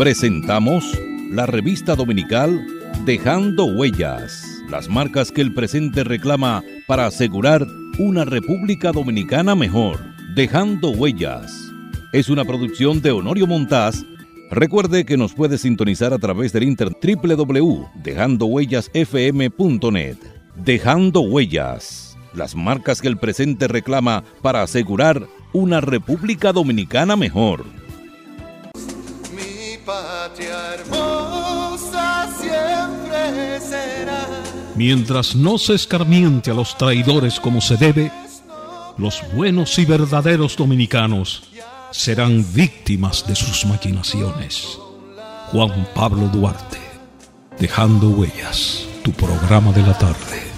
Presentamos la revista dominical Dejando Huellas, las marcas que el presente reclama para asegurar una República Dominicana mejor. Dejando Huellas. Es una producción de Honorio Montás. Recuerde que nos puede sintonizar a través del internet www.dejandohuellasfm.net. Dejando Huellas, las marcas que el presente reclama para asegurar una República Dominicana mejor. Patria hermosa siempre será. Mientras no se escarmiente a los traidores como se debe, los buenos y verdaderos dominicanos serán víctimas de sus maquinaciones. Juan Pablo Duarte, Dejando Huellas, tu programa de la tarde.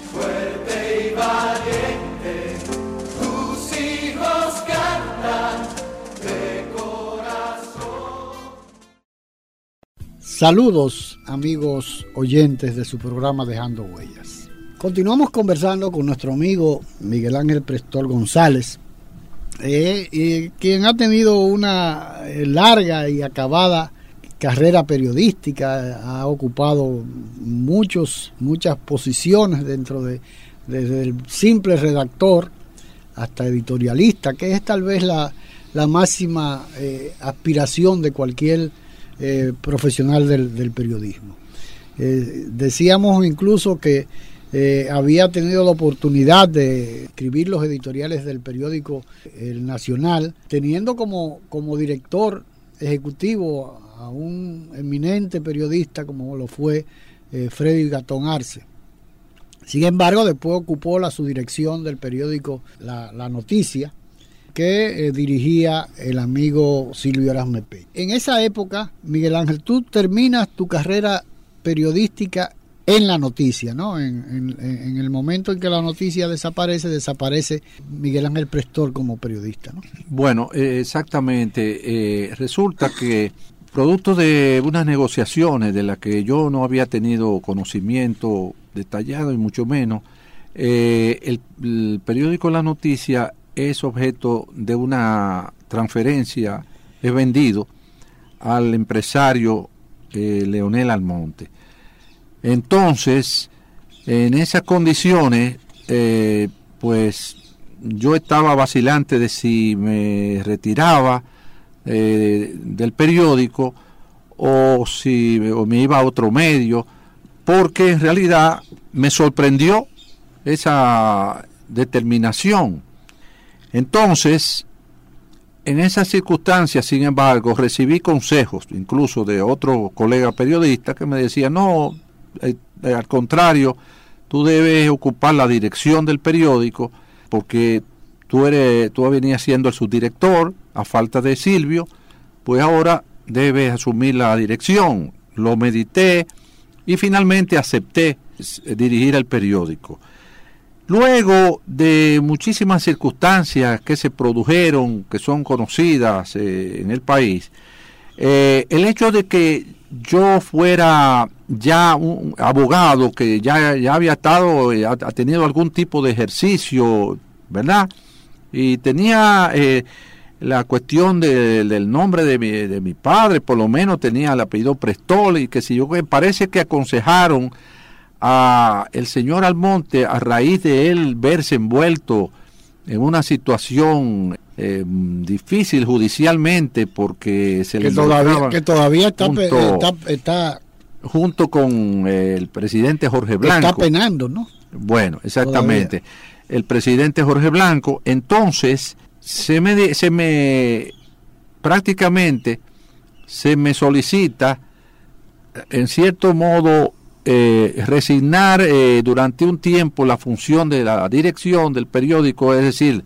Saludos amigos oyentes de su programa Dejando Huellas. Continuamos conversando con nuestro amigo Miguel Ángel Prestor González, eh, eh, quien ha tenido una eh, larga y acabada carrera periodística, ha ocupado muchos, muchas posiciones dentro de, desde el simple redactor hasta editorialista, que es tal vez la, la máxima aspiración de cualquier eh, profesional del, periodismo. Eh, decíamos incluso que eh, había tenido la oportunidad de escribir los editoriales del periódico El Nacional, teniendo como, como director ejecutivo a un eminente periodista como lo fue Freddy Gatón Arce. Sin embargo, después ocupó la subdirección del periódico La Noticia, que eh, dirigía el amigo Silvio Erasme Peña. En esa época, Miguel Ángel, tú terminas tu carrera periodística en la noticia, ¿no? En, en- el momento en que la noticia desaparece, desaparece Miguel Ángel Prestor como periodista, ¿no? Bueno, eh, exactamente. eh, resulta que producto de unas negociaciones de las que yo no había tenido conocimiento detallado y mucho menos, el periódico La Noticia es objeto de una transferencia, es vendido al empresario eh, Leonel Almonte. Entonces, en esas condiciones, eh, pues yo estaba vacilante de si me retiraba eh, del periódico o si o me iba a otro medio, porque en realidad me sorprendió esa determinación. Entonces, en esas circunstancias, sin embargo, recibí consejos, incluso de otro colega periodista, que me decía, no, eh, eh, al contrario, tú debes ocupar la dirección del periódico, porque tú eres, tú venías siendo el subdirector, a falta de Silvio, pues ahora debes asumir la dirección. Lo medité y finalmente acepté eh, dirigir el periódico. Luego de muchísimas circunstancias que se produjeron, que son conocidas eh, en el país, eh, el hecho de que yo fuera ya un abogado que ya, ya había estado, eh, ha, tenido algún tipo de ejercicio, ¿verdad? Y tenía la cuestión de- del nombre de mi, de mi padre, por lo menos tenía el apellido Prestol y que si yo parece que aconsejaron a el señor Almonte a raíz de él verse envuelto en una situación eh, difícil judicialmente porque se le todavía, que todavía está, junto- está, está, junto con eh, el presidente Jorge Blanco. está penando, ¿no? Bueno, exactamente. El presidente Jorge Blanco, entonces se me, se me prácticamente se me solicita en cierto modo eh, resignar eh, durante un tiempo la función de la dirección del periódico, es decir,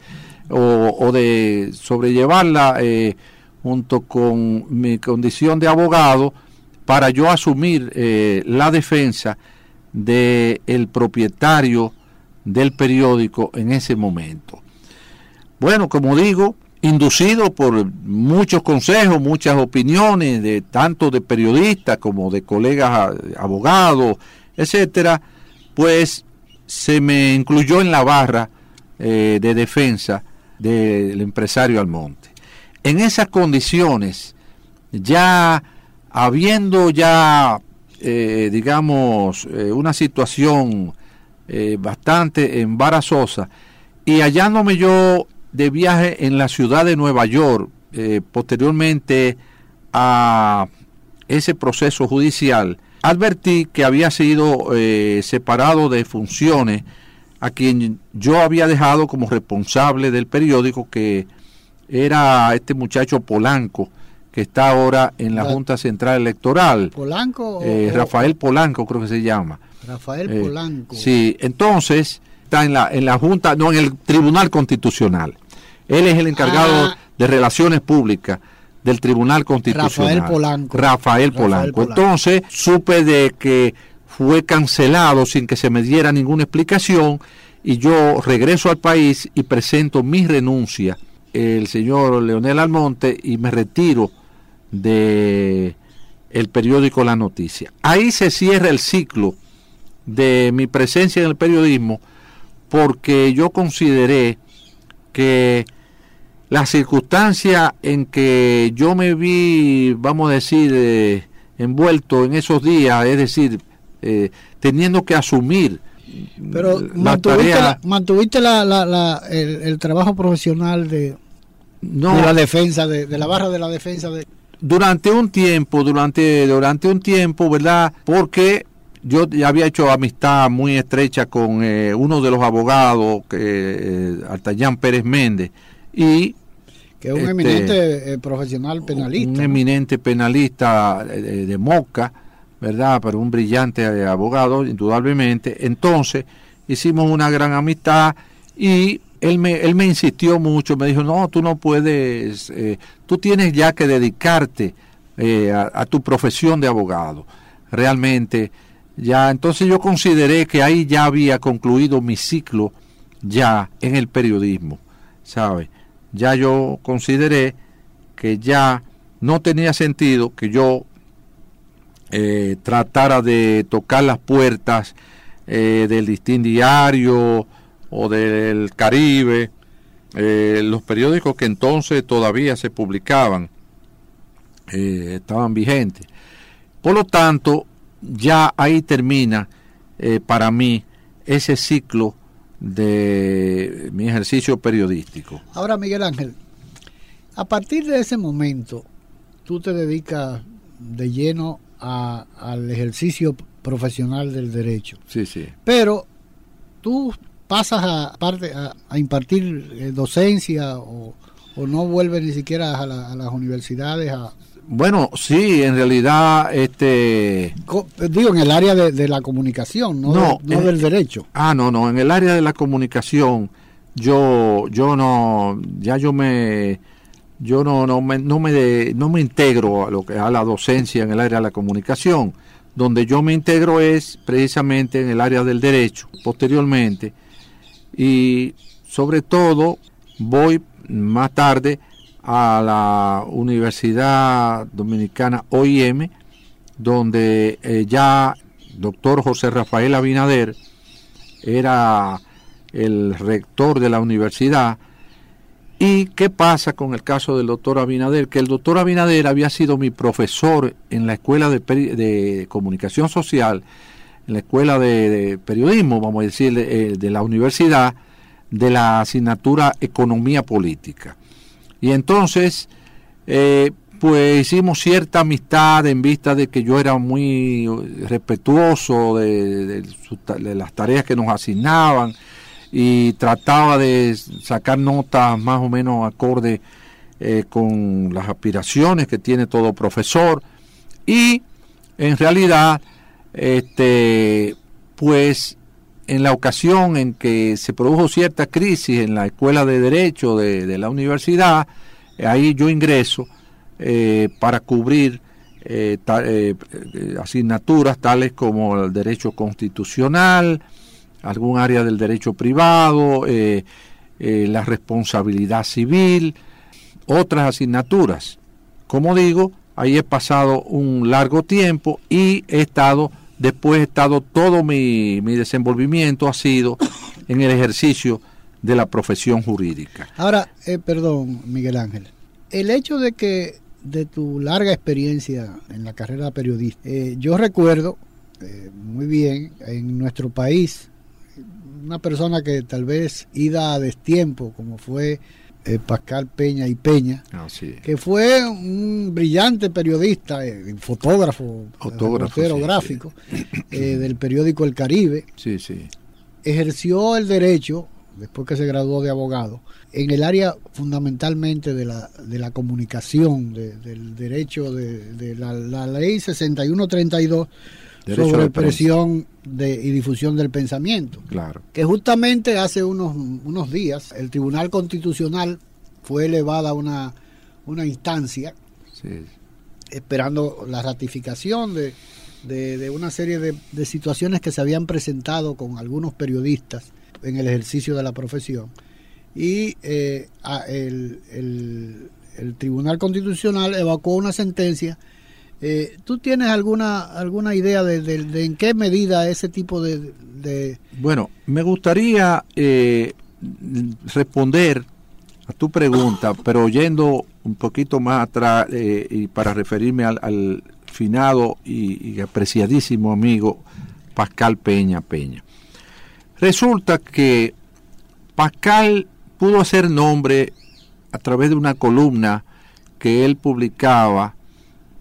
o, de sobrellevarla eh, junto con mi condición de abogado para yo asumir la defensa del el propietario del periódico en ese momento. Bueno, como digo, inducido por muchos consejos, muchas opiniones de tanto de periodistas como de colegas eh, abogados, etcétera, pues se me incluyó en la barra eh, de defensa del empresario Almonte. En esas condiciones, ya habiendo ya, eh, digamos, eh, una situación bastante embarazosa, y hallándome yo de viaje en la ciudad de Nueva York, eh, posteriormente a ese proceso judicial, advertí que había sido eh, separado de funciones a quien yo había dejado como responsable del periódico, que era este muchacho Polanco, que está ahora en la Junta Central Electoral. ¿Polanco? Eh, Rafael Polanco creo que se llama. Rafael Polanco. Sí, entonces está en la, en la Junta, no, en el Tribunal Constitucional. Él es el encargado Ah. de Relaciones Públicas del Tribunal Constitucional. Rafael Polanco. Rafael. Polanco. Entonces supe de que fue cancelado sin que se me diera ninguna explicación y yo regreso al país y presento mi renuncia, el señor Leonel Almonte, y me retiro de el periódico La Noticia. Ahí se cierra el ciclo de mi presencia en el periodismo porque yo consideré que la circunstancia en que yo me vi, vamos a decir, eh, envuelto en esos días, es decir, eh, teniendo que asumir Pero la mantuviste, tarea- la- mantuviste la- la- la- el, el trabajo profesional de, no, de la defensa, de, de la barra de la defensa de... durante un tiempo, durante, durante un tiempo, ¿verdad? Porque yo ya había hecho amistad muy estrecha con eh, uno de los abogados, que, eh, Altayán Pérez Méndez, y que es un Este, eminente eh, profesional penalista. un ¿no? eminente penalista eh, de, Moca, ¿verdad? Pero un brillante eh, abogado, indudablemente. Entonces, hicimos una gran amistad y él me, él me insistió mucho, me dijo, no, tú no puedes, tú tienes ya que dedicarte eh, a, a tu profesión de abogado. Realmente, ya, entonces yo consideré que ahí ya había concluido mi ciclo ya en el periodismo, ¿sabe? Ya yo consideré que ya no tenía sentido que yo eh, tratara de tocar las puertas eh, del Listín Diario o del Caribe, eh, los periódicos que entonces todavía se publicaban, estaban vigentes. Por lo tanto, ya ahí termina para mí ese ciclo de mi ejercicio periodístico. Ahora, Miguel Ángel, a partir de ese momento, tú te dedicas de lleno a- al ejercicio profesional del derecho. Sí, sí. Pero tú pasas a, parte- a, a impartir eh, docencia o, o no vuelves ni siquiera a, la- a las universidades a, Bueno, sí, en realidad, este, digo en el área de, de la comunicación no, No, de- no del derecho ah, no, no, en el área de la comunicación, yo, yo no, ya yo me, yo no, no me, no me, de- no me integro a lo que a la docencia en el área de la comunicación. Donde yo me integro es precisamente en el área del derecho, posteriormente, y sobre todo voy más tarde a la Universidad Dominicana OIM, donde eh, ya doctor José Rafael Abinader era el rector de la universidad. ¿Y qué pasa con el caso del doctor Abinader? Que el doctor Abinader había sido mi profesor en la escuela de, comunicación social, en la escuela de, de periodismo, vamos a decir, eh, de la universidad, de la asignatura Economía Política. Y entonces, eh, pues hicimos cierta amistad en vista de que yo era muy respetuoso de, las tareas que nos asignaban y trataba de sacar notas más o menos acorde eh, con las aspiraciones que tiene todo profesor. Y en realidad este pues en la ocasión en que se produjo cierta crisis en la escuela de derecho de, la universidad eh, ahí yo ingreso eh, para cubrir eh, asignaturas tales como el derecho constitucional algún área del derecho privado, la responsabilidad civil, otras asignaturas. Como digo, ahí he pasado un largo tiempo y he estado, después he estado, todo mi, mi desenvolvimiento ha sido en el ejercicio de la profesión jurídica. ahora eh, perdón Miguel Ángel el hecho de que de tu larga experiencia en la carrera periodista, eh, yo recuerdo eh, muy bien en nuestro país una persona que tal vez ida a destiempo, como fue eh, Pascal Peña y Peña, Ah, que fue un brillante periodista, eh, fotógrafo, Fotógrafo, reportero sí, gráfico eh, del periódico El Caribe, Sí, sí. ejerció el derecho, después que se graduó de abogado, en el área fundamentalmente de la, de la comunicación, de- del derecho de, de la, la ley 6132 Derecho sobre presión de, y difusión del pensamiento Claro. que justamente hace unos, unos días el Tribunal Constitucional fue elevada a una, una instancia Sí. esperando la ratificación de, de- de una serie de, de situaciones que se habían presentado con algunos periodistas en el ejercicio de la profesión. Y eh, a- el, el- el Tribunal Constitucional evacuó una sentencia. Eh, ¿Tú tienes alguna, alguna idea de, en qué medida ese tipo de, Bueno, me gustaría eh, responder a tu pregunta, pero yendo un poquito más atrás eh, y para referirme al, al finado y, y apreciadísimo amigo Pascal Peña Peña. Resulta que Pascal pudo hacer nombre a través de una columna que él publicaba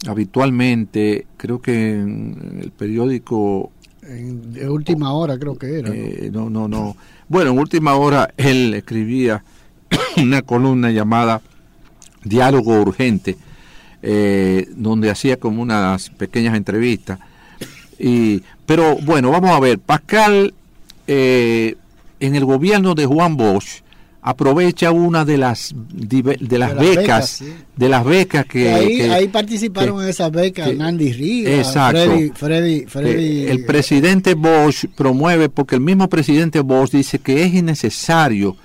habitualmente, creo que en el periódico en, de última hora creo que era? ¿no? eh, no, no, no. Bueno, en última hora él escribía una columna llamada Diálogo Urgente, eh, donde hacía como unas pequeñas entrevistas. Y, pero bueno, vamos a ver, Pascal eh, en el gobierno de Juan Bosch aprovecha una de las de las las becas, becas, sí. de las becas que, ahí, que- ahí participaron que- en esas becas Nandi Rivas, Exacto. Freddy, Freddy, que Freddy- el presidente Bosch promueve, porque el mismo presidente Bosch dice que es innecesario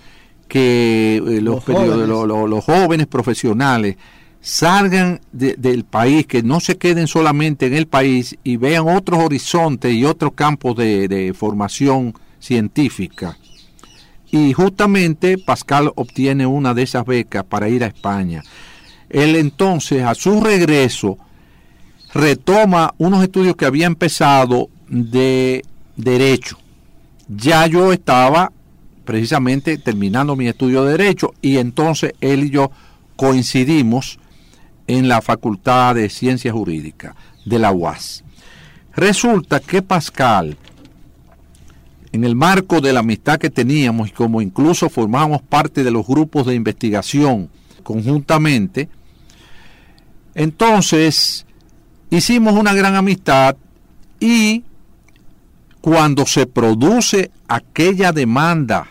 que eh, los, jóvenes. lo- lo- los jóvenes profesionales salgan de- del país, que no se queden solamente en el país y vean otros horizontes y otros campos de, de formación científica. Y justamente Pascal obtiene una de esas becas para ir a España. Él entonces, a su regreso, retoma unos estudios que había empezado de derecho. Ya yo estaba precisamente terminando mi estudio de derecho y entonces él y yo coincidimos en la Facultad de Ciencias Jurídicas de la UAS. Resulta que Pascal, en el marco de la amistad que teníamos y como incluso formábamos parte de los grupos de investigación conjuntamente, entonces hicimos una gran amistad y cuando se produce aquella demanda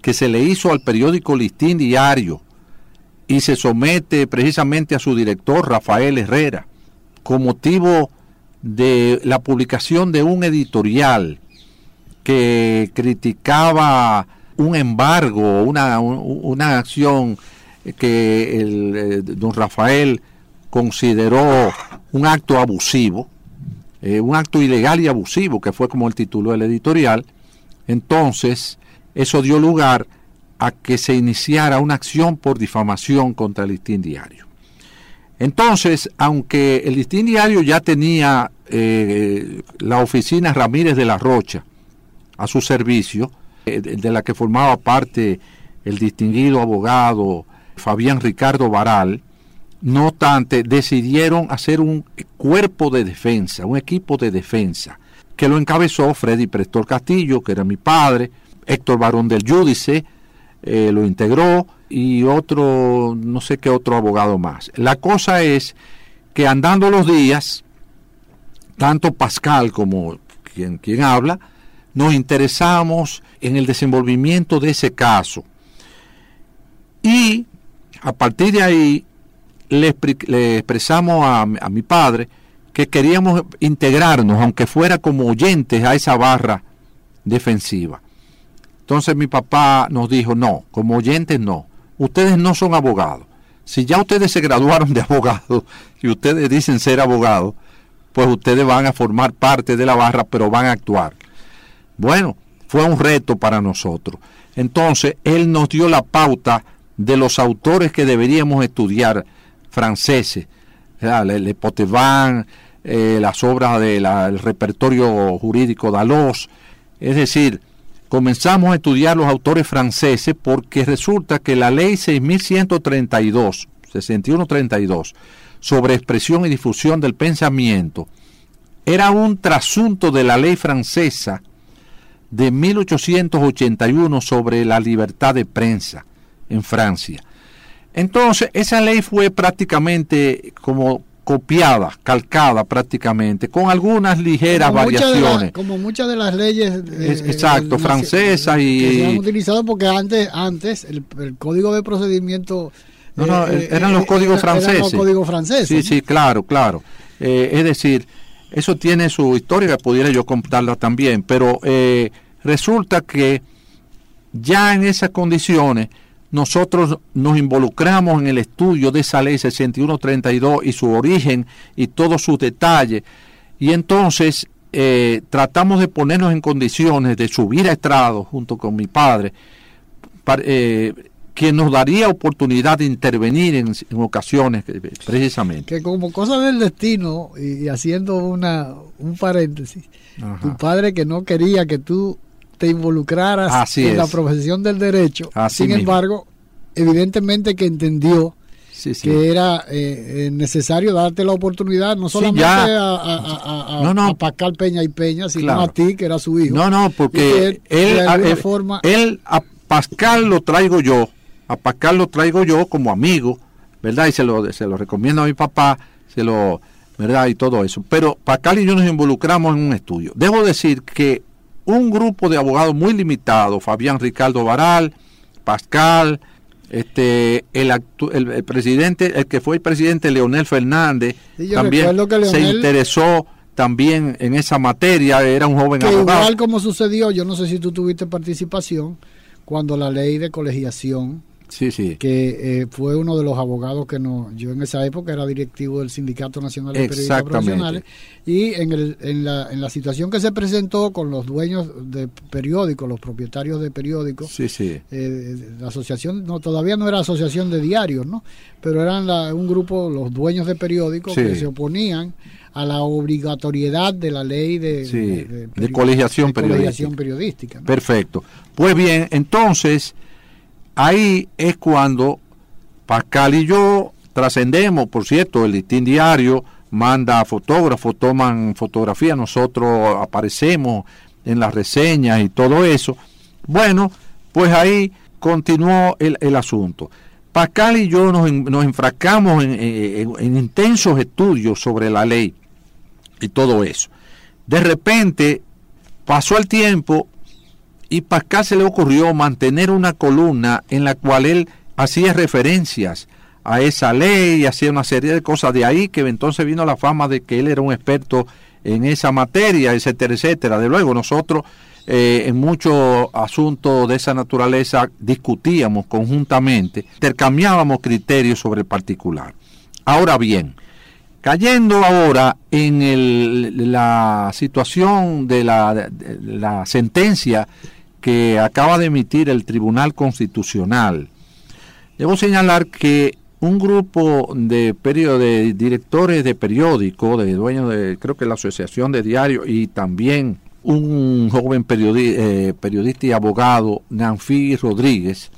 que se le hizo al periódico Listín Diario y se somete precisamente a su director Rafael Herrera con motivo de la publicación de un editorial que criticaba un embargo, una, un- una acción que el, eh, don Rafael consideró un acto abusivo, eh, un acto ilegal y abusivo, que fue como el tituló el editorial, entonces eso dio lugar a que se iniciara una acción por difamación contra el Listín Diario. Entonces, aunque el Listín Diario ya tenía eh, la oficina Ramírez de la Rocha a su servicio, eh, de la que formaba parte el distinguido abogado Fabián Ricardo Baral, no obstante, decidieron hacer un cuerpo de defensa, un equipo de defensa, que lo encabezó Freddy Prestor Castillo, que era mi padre, Héctor Barón del Júdice, eh, lo integró, y otro, no sé qué otro abogado más. La cosa es que andando los días, tanto Pascal como quien, quien habla, nos interesamos en el desenvolvimiento de ese caso. Y a partir de ahí le, expresamos a, a mi padre que queríamos integrarnos, aunque fuera como oyentes, a esa barra defensiva. Entonces mi papá nos dijo, no, como oyentes no, ustedes no son abogados. Si ya ustedes se graduaron de abogados y ustedes dicen ser abogados, pues ustedes van a formar parte de la barra, pero van a actuar. Bueno, fue un reto para nosotros. Entonces, él nos dio la pauta de los autores que deberíamos estudiar franceses. Le, Potvin, eh, las obras del repertorio jurídico Dalos, es decir, comenzamos a estudiar los autores franceses porque resulta que la ley 6132, 6132, sobre expresión y difusión del pensamiento, era un trasunto de la ley francesa de 1881 sobre la libertad de prensa en Francia. Entonces, esa ley fue prácticamente como copiada, calcada prácticamente, con algunas ligeras Como muchas variaciones. como muchas de las leyes eh, Es- exacto, eh, francesas que y- se han utilizado porque antes antes el, el código de procedimiento No, no, eh, eran eh, los códigos era- eran franceses. los códigos franceses Sí, sí, claro, claro. Eh, es decir, eso tiene su historia pudiera yo contarla también, pero eh, resulta que ya en esas condiciones nosotros nos involucramos en el estudio de esa ley 6132 y su origen y todos sus detalles. Y entonces eh, tratamos de ponernos en condiciones de subir a estrado junto con mi padre, eh, que nos daría oportunidad de intervenir en, en ocasiones, eh, precisamente. que como cosa del destino y, haciendo una un paréntesis Ajá. tu padre que no quería que tú te involucraras Así en la es. profesión del derecho Así sin mismo. embargo evidentemente que entendió Sí, sí. que era eh, eh, necesario darte la oportunidad no solamente a, a, a- a- No, no. a Pascal Peña y Peña, sino Claro. a ti, que era su hijo. No, no, porque que él, alguna él- forma- él a Pascal lo traigo yo, a Pascal lo traigo yo como amigo, ¿verdad? Y se lo, se lo recomiendo a mi papá, se lo, ¿verdad? Y todo eso. Pero Pascal y yo nos involucramos en un estudio. Debo decir que un grupo de abogados muy limitado, Fabián Ricardo Varal, Pascal, este, el, actu- el, el presidente, el que fue el presidente Leonel Fernández, Sí, también se interesó también en esa materia, era un joven que abogado. igual como sucedió, yo no sé si tú tuviste participación, cuando la ley de colegiación, Sí, sí. que eh, fue uno de los abogados que no, yo en esa época era directivo del Sindicato Nacional de Periodistas. Profesionales, y en, el, en, la, en la situación que se presentó con los dueños de periódicos, los propietarios de periódicos, Sí, sí. eh, la asociación no todavía no era asociación de diarios no pero eran la- un grupo los dueños de periódicos Sí. que se oponían a la obligatoriedad de la ley de, Sí, de- de colegiación de colegiación periodística. periodística ¿no? Perfecto. Pues bien, entonces, ahí es cuando Pascal y yo trascendemos, por cierto, el listín diario manda fotógrafos, toman fotografías, nosotros aparecemos en las reseñas y todo eso. Bueno, pues ahí continuó el, el asunto. Pascal y yo nos, nos enfrascamos en- en- en intensos estudios sobre la ley y todo eso. De repente pasó el tiempo y Pascal se le ocurrió mantener una columna en la cual él hacía referencias a esa ley y hacía una serie de cosas de ahí que entonces vino la fama de que él era un experto en esa materia, etcétera, etcétera. De luego nosotros eh, en muchos asuntos de esa naturaleza discutíamos conjuntamente, intercambiábamos criterios sobre el particular. Ahora bien, Cayendo ahora en el- la situación de la, de la sentencia que acaba de emitir el Tribunal Constitucional, debo señalar que un grupo de, perio- de directores de periódico, de dueños de, creo que la Asociación de Diarios y también un joven periodi- eh, periodista y abogado, Nanfi Rodríguez,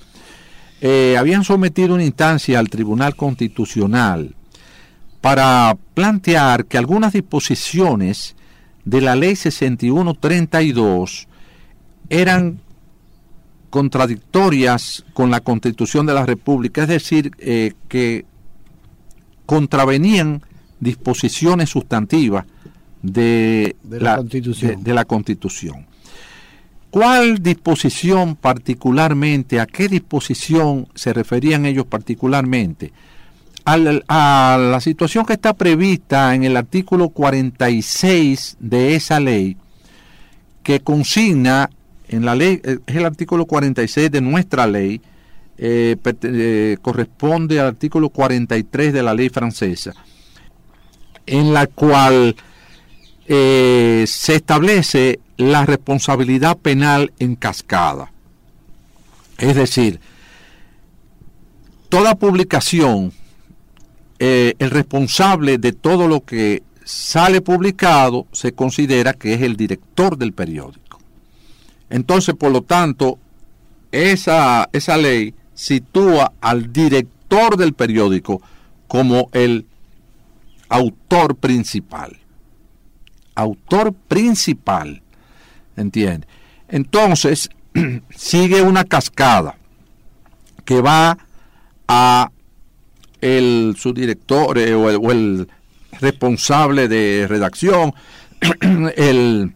eh, habían sometido una instancia al Tribunal Constitucional para plantear que algunas disposiciones de la ley 6132 eran contradictorias con la constitución de la República, es decir, eh, que contravenían disposiciones sustantivas de, De la Constitución. de- de la Constitución. ¿Cuál disposición particularmente, a qué disposición se referían ellos particularmente? Al- a la situación que está prevista en el artículo 46 de esa ley, que consigna en la ley, eh, es el artículo 46 de nuestra ley, eh, eh, corresponde al artículo 43 de la ley francesa, en la cual se establece la responsabilidad penal en cascada. Es decir, toda publicación el responsable de todo lo que sale publicado se considera que es el director del periódico. Entonces, por lo tanto, esa, esa ley sitúa al director del periódico como el autor principal. Autor principal. ¿Entiende? Entonces, sigue una cascada que va a el subdirector eh, o, el, o el responsable de redacción, el,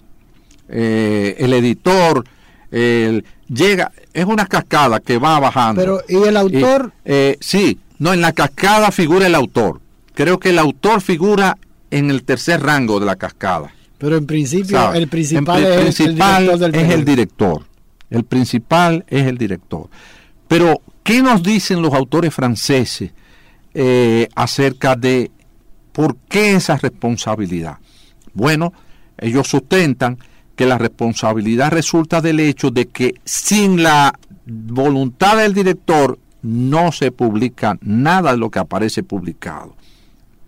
eh, el editor, el, llega, es una cascada que va bajando. Pero, ¿y el autor? eh, sí, no, en la cascada figura el autor. Creo que el autor figura en el tercer rango de la cascada. Pero en principio, el principal, En es, el del es director. El principal es el director. Pero, ¿qué nos dicen los autores franceses eh, acerca de por qué esa responsabilidad? Bueno, ellos sustentan que la responsabilidad resulta del hecho de que sin la voluntad del director no se publica nada de lo que aparece publicado.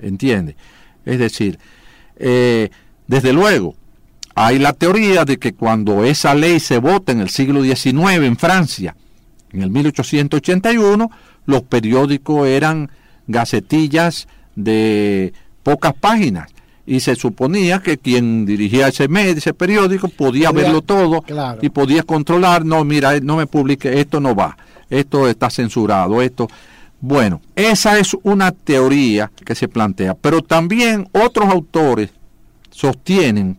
¿Entiende? Es decir, eh, desde luego, hay la teoría de que cuando esa ley se vota en el siglo XIX en Francia, en el 1881, los periódicos eran gacetillas de pocas páginas y se suponía que quien dirigía ese medio, ese periódico podía, Podía- verlo todo claro. y podía controlar, no, mira, no me publique, esto no va, esto está censurado, esto... Bueno, esa es una teoría que se plantea, pero también otros autores sostienen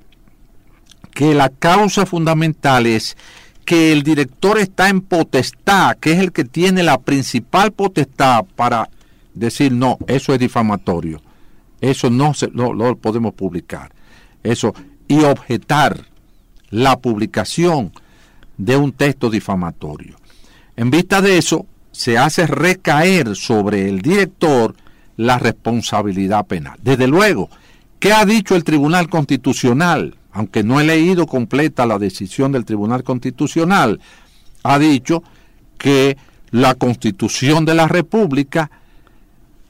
que la causa fundamental es que el director está en potestad, que es el que tiene la principal potestad para decir no, eso es difamatorio, eso no se no, lo podemos publicar, eso y objetar la publicación de un texto difamatorio. En vista de eso, se hace recaer sobre el director la responsabilidad penal. Desde luego, ¿qué ha dicho el Tribunal Constitucional? Aunque no he leído completa la decisión del Tribunal Constitucional, ha dicho que la Constitución de la República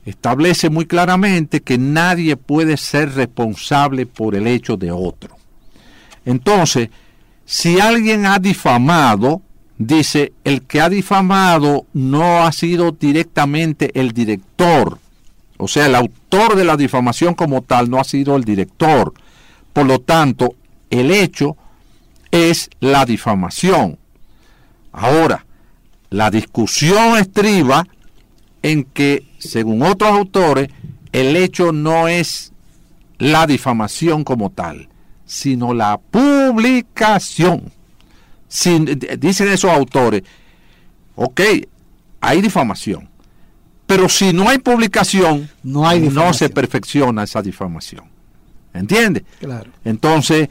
establece muy claramente que nadie puede ser responsable por el hecho de otro. Entonces, si alguien ha difamado, dice, el que ha difamado no ha sido directamente el director. O sea, el autor de la difamación como tal no ha sido el director. Por lo tanto, el hecho es la difamación. Ahora, la discusión estriba en que, según otros autores, el hecho no es la difamación como tal, sino la publicación. Sin- d- dicen esos autores, ok, hay difamación, pero si no hay publicación, No hay no se perfecciona esa difamación. ¿Entiendes? Claro. Entonces,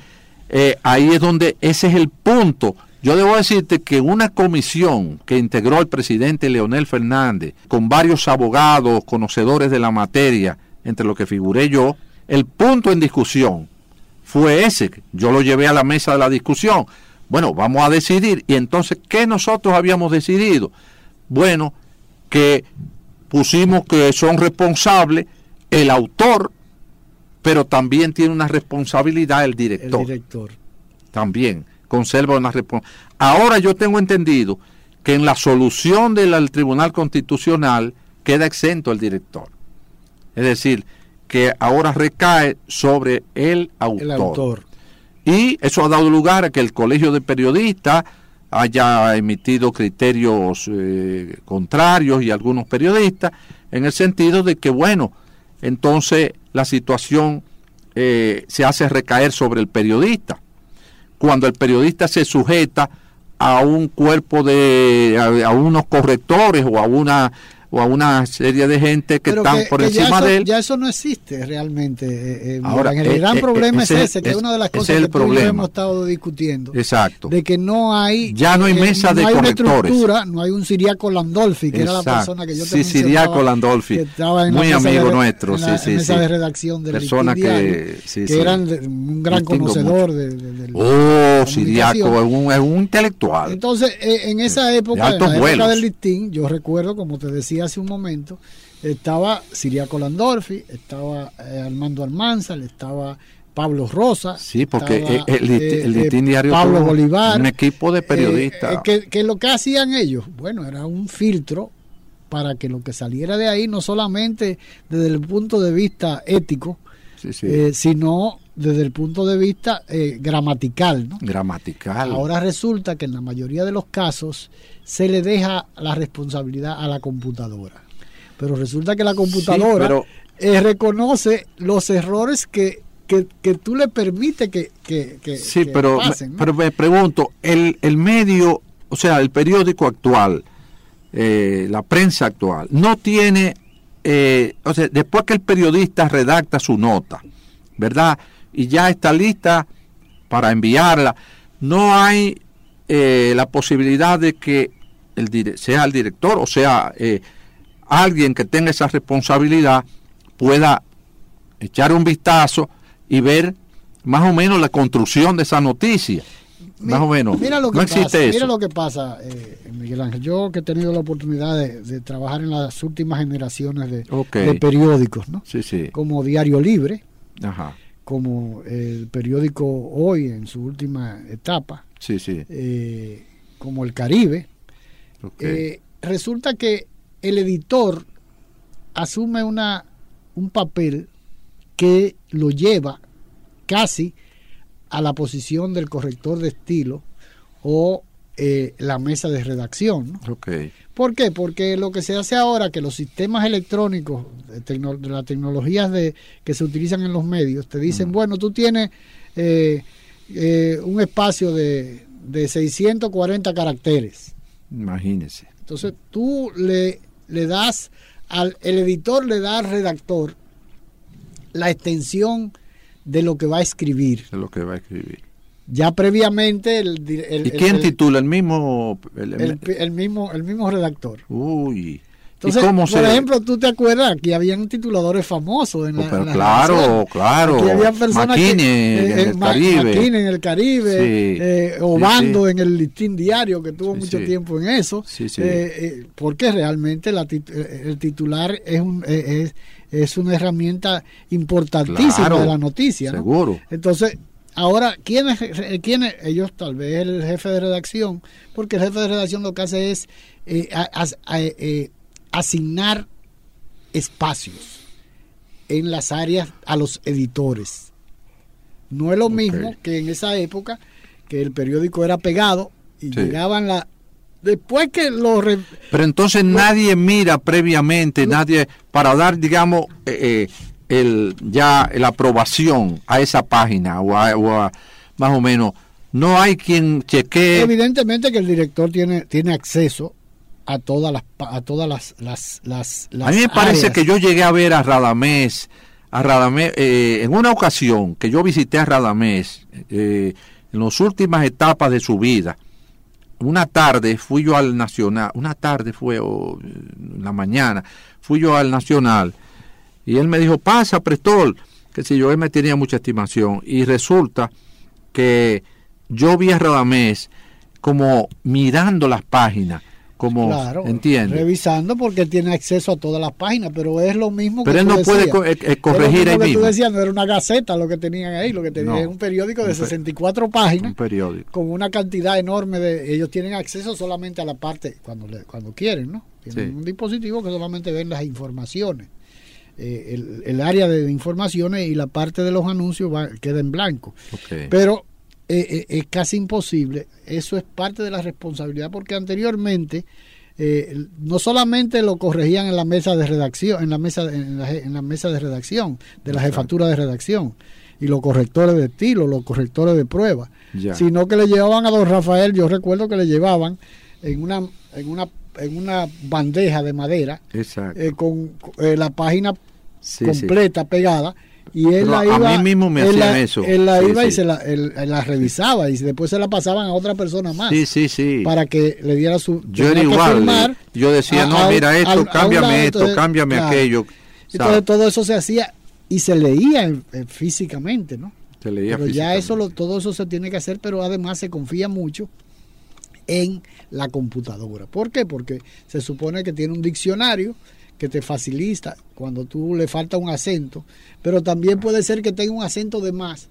eh, ahí es donde ese es el punto. Yo debo decirte que una comisión que integró el presidente Leonel Fernández, con varios abogados, conocedores de la materia, entre los que figuré yo, el punto en discusión fue ese. Yo lo llevé a la mesa de la discusión. Bueno, vamos a decidir. Y entonces, ¿qué nosotros habíamos decidido? Bueno, que pusimos que son responsables el autor, pero también tiene una responsabilidad el El director. director. También conserva una responsabilidad. Ahora yo tengo entendido que en la solución del al Tribunal Constitucional queda exento el director. Es decir, que ahora recae sobre el autor. El autor. Y eso ha dado lugar a que el Colegio de Periodistas haya emitido criterios eh, contrarios y algunos periodistas en el sentido de que, bueno, entonces la situación eh, se hace recaer sobre el periodista. Cuando el periodista se sujeta a un cuerpo de, a, unos correctores o a una o a una serie de gente que Pero están que- por que encima eso- de él. Ya eso no existe realmente. eh, eh, Ahora, Miguel. eh, el gran problema es ese- que es una de las cosas el que problema. hemos estado discutiendo. Exacto. De que no hay. Ya no hay mesa de no hay una correctores. estructura, no hay un Siriaco Landolfi, que era la persona que yo te Sí, Siriaco Landolfi. Muy amigo de- nuestro, en la- sí, sí, en mesa sí. de redacción del Persona que- sí, que eran un gran conocedor de, Oh. Siriaco es un, es un intelectual. Entonces, en esa época, en la época del listín, yo recuerdo, como te decía hace un momento, estaba Siriaco Landorfi, estaba eh, Armando Almanzar, estaba Pablo Rosa. Sí, porque estaba, el, el, eh, eh, diario Pablo Bolívar. un equipo de eh, periodistas. eh, que, que lo que hacían ellos, bueno, era un filtro para que lo que saliera de ahí, no solamente desde el punto de vista ético, sí, sí, sino desde el punto de vista eh, gramatical, ¿no? gramatical. Ahora resulta que en la mayoría de los casos se le deja la responsabilidad a la computadora. Pero resulta que la computadora pero- eh, reconoce los errores que, que, que tú le permites que, que, que- Sí, que pero, pasen. me, ¿no? pero me pregunto, el, el medio, o sea, el periódico actual, eh, la prensa actual, no tiene, eh, o sea, después que el periodista redacta su nota, ¿verdad? Y ya está lista para enviarla, no hay eh, la posibilidad de que el dire- sea el director o sea eh, alguien que tenga esa responsabilidad pueda echar un vistazo y ver más o menos la construcción de esa noticia. Más o menos. Mira lo que no existe eso. Mira lo que pasa, eh, Miguel Ángel. Yo que he tenido la oportunidad de, de trabajar en las últimas generaciones de, periódicos, ¿no? Sí, sí. Como Diario Libre, Ajá. como el periódico Hoy en su última etapa, Sí, sí. eh, como El Caribe. Eh, resulta que el editor asume una, un papel que lo lleva casi a la posición del corrector de estilo o eh, la mesa de redacción. ¿Por qué? Porque lo que se hace ahora, que los sistemas electrónicos, de, tecno- de las tecnologías de, que se utilizan en los medios, te dicen, bueno, tú tienes eh, eh, un espacio de, de 640 caracteres. Imagínese. Entonces tú le, le das al el editor le da al redactor la extensión de lo que va a escribir. Es lo que va a escribir. Ya previamente el, el- ¿Y quién el- titula? El mismo. el- el- el mismo el mismo redactor. Uy. Entonces, ¿Y cómo por se.? ejemplo, tú te acuerdas que habían tituladores famosos en la, Oh, pero en las claro, claro. Aquí había personas Maquine que, en eh, el Ma- Caribe. Maquine en el Caribe, Sí, eh, Obando sí. en el listín diario, que tuvo mucho tiempo en eso, Sí, sí. eh, eh, porque realmente la tit- eh, el titular es, un, eh, es, es una herramienta importantísima Claro, de la noticia. ¿no? Seguro. Entonces, ahora, ¿quiénes, ¿quiénes? Ellos, tal vez el jefe de redacción, porque el jefe de redacción lo que hace es eh, a- a- eh, asignar espacios en las áreas a los editores. No es lo mismo que en esa época que el periódico era pegado y Sí. llegaban la... Después que lo... re- Pero entonces nadie mira previamente, nadie para dar, digamos, eh, eh, el ya la aprobación a esa página o a, o a- más o menos. No hay quien chequee. Evidentemente que el director tiene, tiene acceso a todas las a todas las las, las, las A mí me parece áreas. que yo llegué a ver a Radamés, a Radamés eh, en una ocasión que yo visité a Radamés eh, en las últimas etapas de su vida. Una tarde fui yo al Nacional, una tarde fue o, en la mañana, fui yo al Nacional y él me dijo, pasa, Prestol, que si yo, él me tenía mucha estimación y resulta que yo vi a Radamés como mirando las páginas, como, Claro, revisando porque tiene acceso a todas las páginas, pero es lo mismo Pero que él tú no puede decías. co- eh, eh, corregir ahí que mismo. Tú decías, no era una gaceta lo que tenían ahí, lo que tenían No, es un periódico de un pe- 64 páginas Un periódico. con una cantidad enorme de ellos tienen acceso solamente a la parte cuando le- cuando quieren, ¿no? Tienen Sí. un dispositivo que solamente ven las informaciones. Eh, el, el área de informaciones y la parte de los anuncios va, queda en blanco. Ok. Pero eh, eh, es casi imposible. Eso es parte de la responsabilidad porque anteriormente eh, no solamente lo corregían en la mesa de redacción, en la mesa, en la, en la mesa de redacción, de la Exacto. jefatura de redacción y los correctores de estilo, los correctores de prueba, Ya. sino que le llevaban a don Rafael. Yo recuerdo que le llevaban en una en una en una bandeja de madera eh, con eh, la página Sí, sí. completa pegada y él Pero la a iba mí mismo me él hacían la- eso. él la Sí, iba y se la, él- él la revisaba y después se la pasaban a otra persona más Sí, sí, sí. para que le diera su Yo era igual. Yo decía, a- no, a- mira esto, al- a cámbiame lado, esto, entonces, cámbiame claro. aquello. entonces todo eso se hacía y se leía físicamente no Se leía pero ya eso lo, todo eso se tiene que hacer, pero además se confía mucho en la computadora. ¿Por qué? Porque se supone que tiene un diccionario que te facilita cuando tú le falta un acento, pero también puede ser que tenga un acento de más,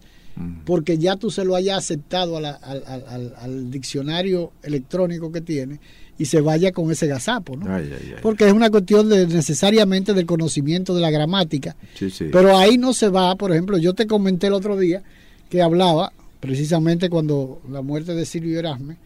porque ya tú se lo hayas aceptado a la- al, al- al- al diccionario electrónico que tiene y se vaya con ese gazapo, ¿no? Ay, ay, ay. Porque es una cuestión de necesariamente del conocimiento de la gramática Sí, sí. pero ahí no se va, por ejemplo, yo te comenté el otro día que hablaba, precisamente cuando la muerte de Silvio Erasme,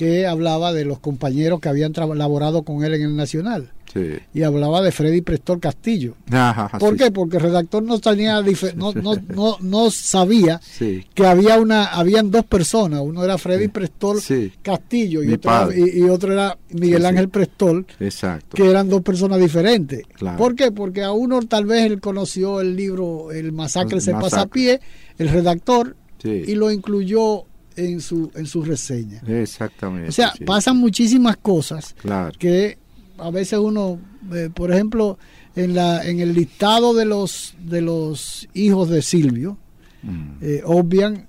que hablaba de los compañeros que habían laborado con él en el Nacional. Sí. Y hablaba de Freddy Prestor Castillo. Ajá, ¿Por sí, qué? Porque el redactor no tenía no, no, no, no sabía Sí. que había una habían dos personas, uno era Freddy. Prestor. Castillo y otro, era, padre. y, y otro era Miguel. Ángel Prestor Exacto. que eran dos personas diferentes. Claro. ¿Por qué? Porque a uno tal vez él conoció el libro El masacre El se pasa a masacre. pie, el redactor, y lo incluyó en su, en su reseña. Exactamente. O sea, sí. pasan muchísimas cosas Claro. que a veces uno, eh, por ejemplo, en, la, en el listado de los, de los hijos de Silvio, Mm. eh, obvian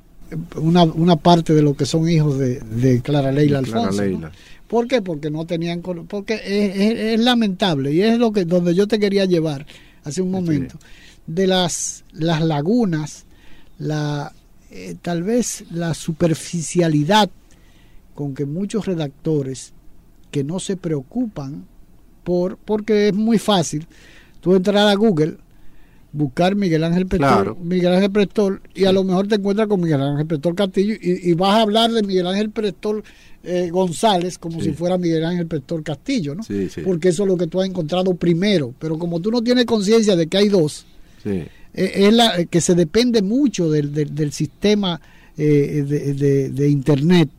una, una parte de lo que son hijos de, de Clara Leila De Clara Alfonso. ¿no? Leila. ¿Por qué? Porque no tenían porque es, es- es lamentable y es lo que donde yo te quería llevar hace un momento de las las lagunas, la eh, tal vez la superficialidad con que muchos redactores que no se preocupan por porque es muy fácil tú entrar a Google buscar Miguel Ángel Prestor, Claro. Miguel Ángel Prestor y a lo mejor te encuentras con Miguel Ángel Prestor Castillo y, y vas a hablar de Miguel Ángel Prestor eh, González como Sí. si fuera Miguel Ángel Prestor Castillo, ¿no? Sí, sí. Porque eso es lo que tú has encontrado primero, pero como tú no tienes conciencia de que hay dos, es la eh, que se depende mucho del, del- del sistema eh, de, de- de internet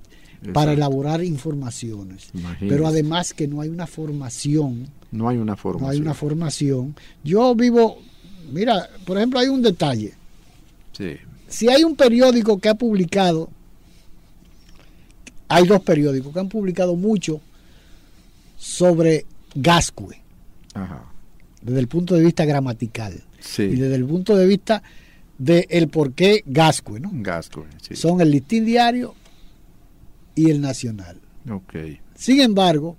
para elaborar informaciones. Imagínese. Pero además que no hay una formación No hay una forma. no hay una formación. Yo vivo, mira, por ejemplo, hay un detalle. Sí. Si hay un periódico que ha publicado, hay dos periódicos que han publicado mucho sobre Gascue, Ajá. Desde el punto de vista gramatical y desde el punto de vista de el por qué Gascue, ¿no? Gasco. Sí. Son el Listín Diario y el Nacional. Ok. Sin embargo,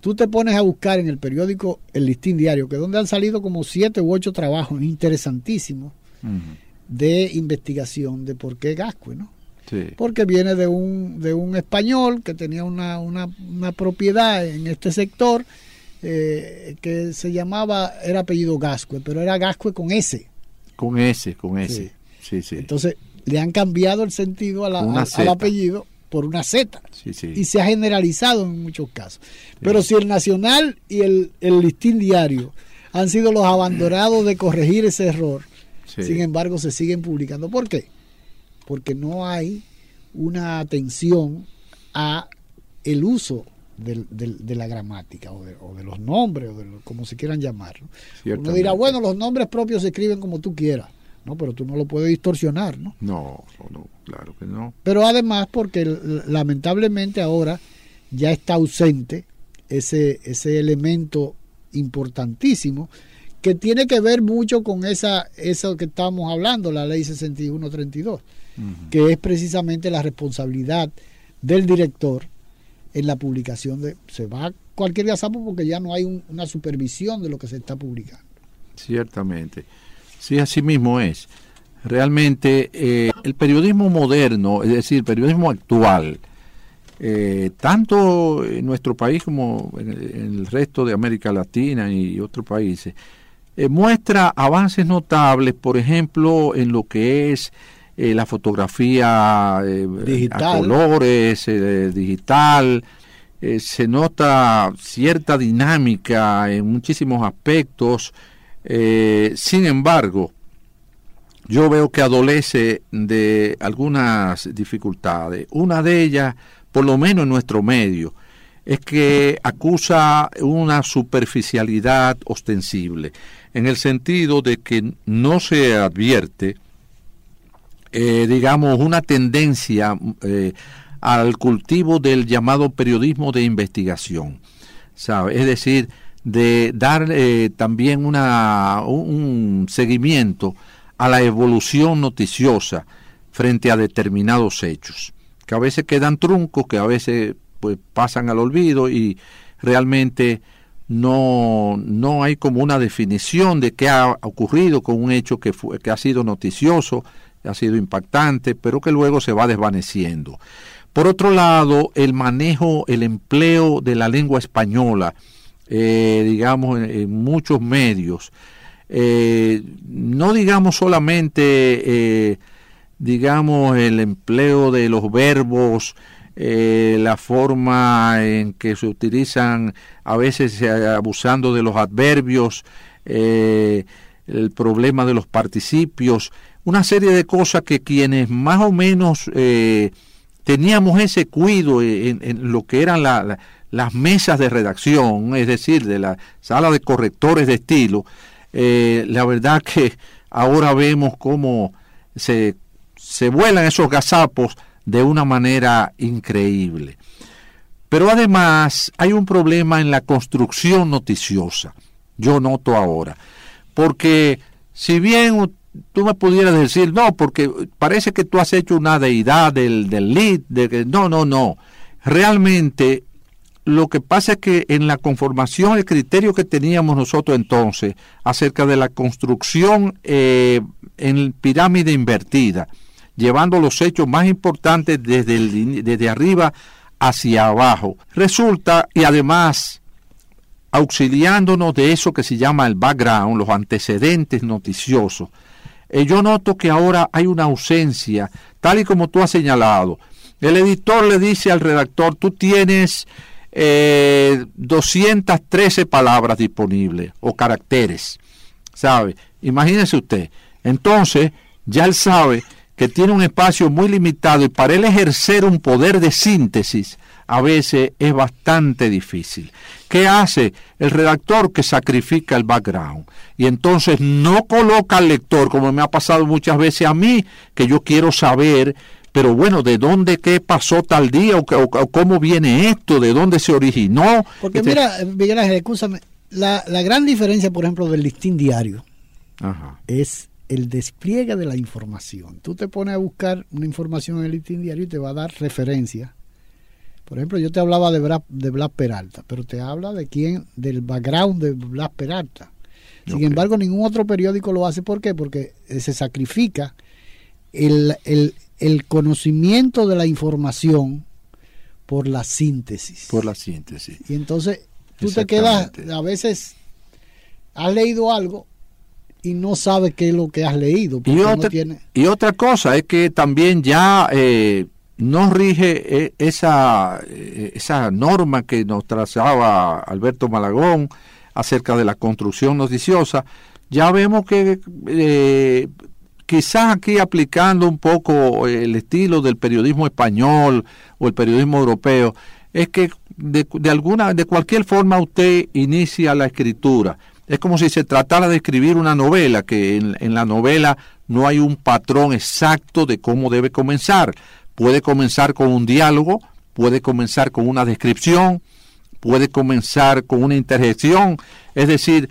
tú te pones a buscar en el periódico El Listín Diario, que es donde han salido como siete u ocho trabajos interesantísimos de investigación de por qué Gascue, ¿no? Sí. Porque viene de un, de un español que tenía una, una, una propiedad en este sector eh, que se llamaba, era apellido Gascue, pero era Gascue con S. Con ese, con ese. Sí, sí. Entonces le han cambiado el sentido a la- Una al, apellido por una Z. sí, sí. y se ha generalizado en muchos casos. Pero si el Nacional y el, el Listín Diario han sido los abandonados de corregir ese error, sin embargo se siguen publicando. ¿Por qué? Porque no hay una atención a el uso del- de la gramática o de, o de los nombres o de lo- como se quieran llamar. ¿no? Uno dirá, bueno, los nombres propios se escriben como tú quieras, ¿no? Pero tú no lo puedes distorsionar, ¿no? No, no, claro que no. Pero además porque lamentablemente ahora ya está ausente ese, ese elemento importantísimo que tiene que ver mucho con esa eso que estamos hablando, la ley 6132, Ujú. que es precisamente la responsabilidad del director en la publicación de se va cualquier gazapo porque ya no hay un- una supervisión de lo que se está publicando. Ciertamente. Sí, así mismo es. Realmente eh, el periodismo moderno, es decir, el periodismo actual, eh, tanto en nuestro país como en el, en el resto de América Latina y otros países, eh, muestra avances notables, por ejemplo, en lo que es eh, la fotografía eh, a colores, eh, digital. Eh, se nota cierta dinámica en muchísimos aspectos. Sin embargo, yo veo que adolece de algunas dificultades. Una de ellas, por lo menos en nuestro medio, es que acusa una superficialidad ostensible, en el sentido de que no se advierte, eh, digamos, una tendencia eh, al cultivo del llamado periodismo de investigación. Es decir, de dar eh, también una, un, un seguimiento a la evolución noticiosa frente a determinados hechos, que a veces quedan truncos, que a veces pues pasan al olvido y realmente no, no hay como una definición de qué ha ocurrido con un hecho que, fue, que ha sido noticioso, ha sido impactante, pero que luego se va desvaneciendo. Por otro lado, el manejo, el empleo de la lengua española, eh, digamos, en, muchos medios, eh, no digamos solamente, eh, digamos, el empleo de los verbos, la forma en que se utilizan, a veces abusando de los adverbios, el problema de los participios, una serie de cosas que quienes más o menos teníamos ese cuido en, lo que eran las mesas de redacción, es decir, de la sala de correctores de estilo, eh, la verdad que ahora vemos cómo se, se vuelan esos gazapos de una manera increíble. Pero además hay un problema en la construcción noticiosa, yo noto ahora, porque si bien tú me pudieras decir, no, porque parece que tú has hecho una deidad del, del lead, de que no, no, no. Realmente lo que pasa es que en la conformación, el criterio que teníamos nosotros entonces acerca de la construcción eh, en pirámide invertida, llevando los hechos más importantes desde, desde arriba hacia abajo, resulta, y además auxiliándonos de eso que se llama el background, los antecedentes noticiosos, eh, yo noto que ahora hay una ausencia, tal y como tú has señalado. El editor le dice al redactor, tú tienes eh, 213 palabras disponibles o caracteres, ¿sabe? Imagínese usted. Entonces, ya él sabe que tiene un espacio muy limitado y para él ejercer un poder de síntesis, a veces es bastante difícil. ¿Qué hace el redactor que sacrifica el background? Y entonces no coloca al lector, como me ha pasado muchas veces a mí, que yo quiero saber, pero bueno, ¿de dónde qué pasó tal día? ¿O, cómo viene esto? ¿De dónde se originó? Porque este mira, Miguel Ángel, escúchame, la, la, gran diferencia, por ejemplo, del listín diario es el despliegue de la información. Tú te pones a buscar una información en el listín diario y te va a dar referencia por ejemplo, yo te hablaba de, de Blas Peralta, pero te habla de quién, del background de Blas Peralta. Sin embargo, ningún otro periódico lo hace. ¿Por qué? Porque eh, se sacrifica el, conocimiento de la información por la síntesis. Por la síntesis. Y entonces tú te quedas, a veces has leído algo y no sabes qué es lo que has leído. Y otra, y otra cosa es que también ya eh, no rige eh, esa, eh, esa norma que nos trazaba Alberto Malagón acerca de la construcción noticiosa, ya vemos que eh, quizás aquí aplicando un poco el estilo del periodismo español o el periodismo europeo, es que de, de, alguna, de cualquier forma usted inicia la escritura. Es como si se tratara de escribir una novela, que en, en la novela no hay un patrón exacto de cómo debe comenzar Puede comenzar con un diálogo, puede comenzar con una descripción, puede comenzar con una interjección. Es decir,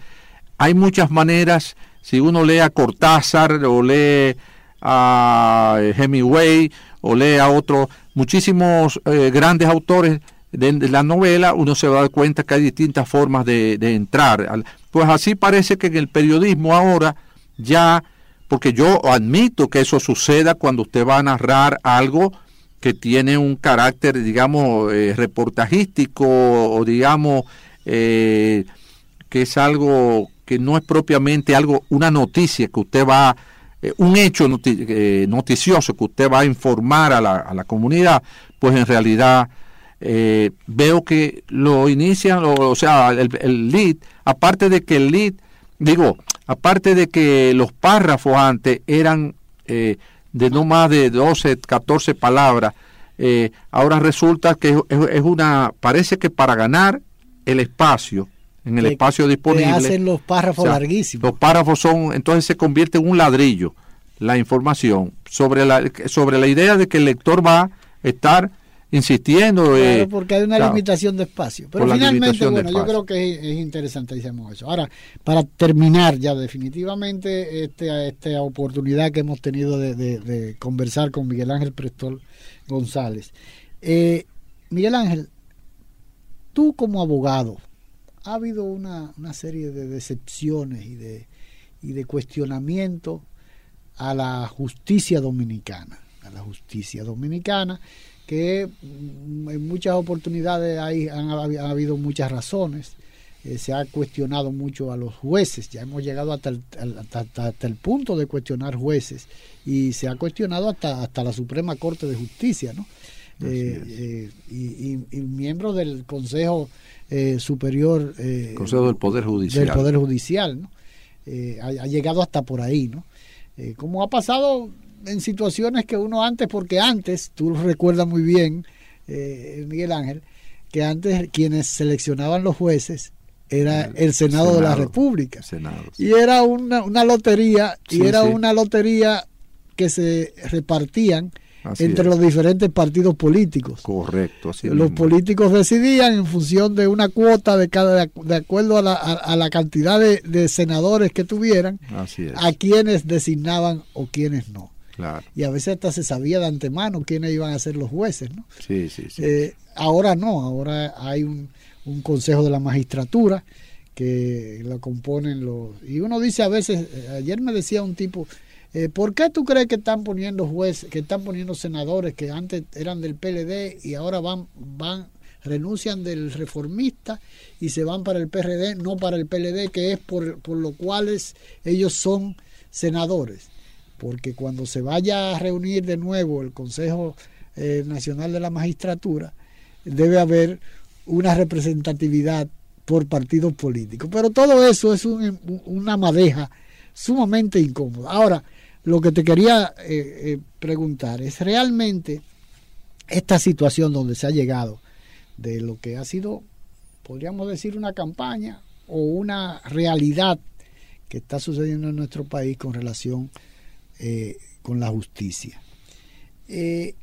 hay muchas maneras. Si uno lee a Cortázar o lee a Hemingway o lee a otros, muchísimos eh, grandes autores de, la novela, uno se va a dar cuenta que hay distintas formas de, de entrar. Pues así parece que en el periodismo ahora ya porque yo admito que eso suceda cuando usted va a narrar algo que tiene un carácter, digamos, eh, reportajístico o digamos eh, que es algo que no es propiamente algo, una noticia que usted va, eh, un hecho noticioso que usted va a informar a la, a la comunidad, pues en realidad veo que lo inician, o, sea, el, el lead, aparte de que el lead digo, aparte de que los párrafos antes eran eh, de no más de 12, 14 palabras, eh, ahora resulta que es, una, parece que para ganar el espacio, en el espacio disponible. hacen los párrafos larguísimos. Los párrafos son, entonces se convierte en un ladrillo la información sobre la, sobre la idea de que el lector va a estar insistiendo. eh, Claro, porque hay una claro, limitación de espacio. Pero finalmente, bueno, yo creo que es, es interesantísimo eso. Ahora, para terminar ya definitivamente este, esta oportunidad que hemos tenido de, de- de conversar con Miguel Ángel Prestol González. Eh, Miguel Ángel, tú como abogado, ha habido una, una serie de decepciones y de, y de cuestionamientos a la justicia dominicana, a la justicia dominicana, que mm, en muchas oportunidades hay, han, ha habido muchas razones. Eh, se ha cuestionado mucho a los jueces, ya hemos llegado hasta el, hasta, hasta- hasta el punto de cuestionar jueces y se ha cuestionado hasta, hasta la Suprema Corte de Justicia, ¿no? Eh, eh, y, y- y miembros del Consejo eh, Superior Consejo del Poder Judicial. del Poder Judicial, ¿no? Ha, ha llegado hasta por ahí, ¿no? Como ha pasado en situaciones que uno antes, porque antes, tú lo recuerdas muy bien, eh, Miguel Ángel, que antes quienes seleccionaban los jueces era El el Senado, de la. República. Senado. Y era una, una lotería, y era sí. una lotería que se repartían Así entre es. los diferentes partidos políticos. Correcto, así Los mismo. políticos decidían en función de una cuota de cada de acuerdo a la, a, a la cantidad de, de senadores que tuvieran Así es, a quienes designaban o quienes no. Claro. Y a veces hasta se sabía de antemano quiénes iban a ser los jueces, ¿no? Sí, sí, sí. Eh, ahora no, ahora hay un, un consejo de la magistratura que lo componen los... Y uno dice a veces, eh, ayer me decía un tipo, eh, ¿por qué tú crees que están poniendo jueces, que están poniendo senadores que antes eran del PLD y ahora van, van, renuncian del reformista y se van para el PRD, no para el PLD, que es por, por lo cuales ellos son senadores? Porque cuando se vaya a reunir de nuevo el Consejo eh, Nacional de la Magistratura, debe haber una representatividad por partidos políticos. Pero todo eso es un- una madeja sumamente incómoda. Ahora, lo que te quería eh, eh, preguntar es realmente esta situación donde se ha llegado de lo que ha sido, podríamos decir, una campaña o una realidad que está sucediendo en nuestro país con relación eh, con la justicia. Eh,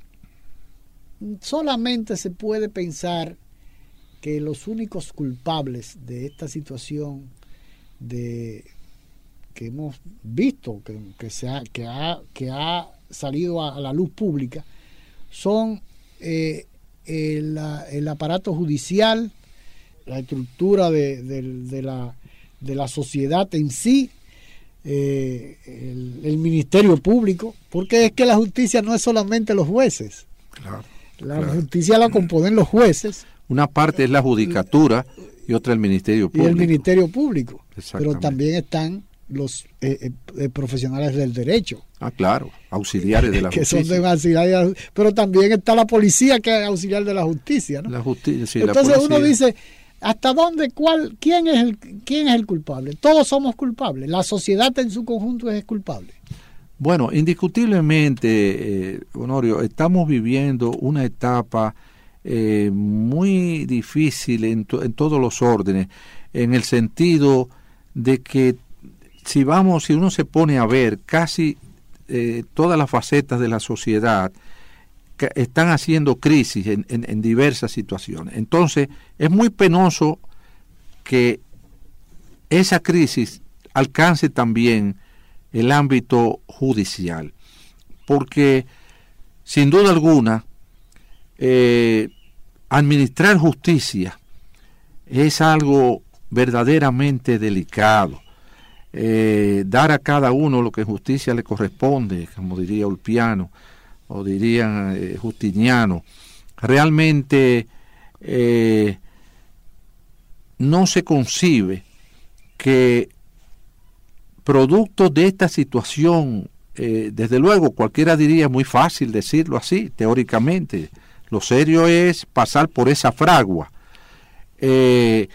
solamente se puede pensar que los únicos culpables de esta situación de que hemos visto que, que ha, que, ha, que ha salido a, la luz pública son eh, el, el aparato judicial, la estructura de, de la, de la sociedad en sí, eh, el, el Ministerio Público, porque es que la justicia no es solamente los jueces, claro. la Claro. justicia la componen los jueces Una parte es la judicatura y otra el Ministerio y Público. el Ministerio Público, pero también están los eh, eh, eh, profesionales del derecho, Ah, claro, auxiliares de la que son justicia. de auxiliar de la- pero también está la policía que es auxiliar de la justicia, ¿no? La justicia, sí, la Entonces uno dice, ¿hasta dónde, cuál, quién es el, quién es el culpable? Todos somos culpables, la sociedad en su conjunto es culpable. Bueno, indiscutiblemente, eh, Honorio, estamos viviendo una etapa eh, muy difícil en, en todos los órdenes, en el sentido de que si vamos, si uno se pone a ver casi eh, todas las facetas de la sociedad, que están haciendo crisis en, en- diversas situaciones. Entonces, es muy penoso que esa crisis alcance también el ámbito judicial, porque sin duda alguna eh, administrar justicia es algo verdaderamente delicado. Eh, dar a cada uno lo que justicia le corresponde, como diría Ulpiano o dirían eh, Justiniano, realmente eh, no se concibe que producto de esta situación, eh, desde luego cualquiera diría muy fácil decirlo así, teóricamente, lo serio es pasar por esa fragua, de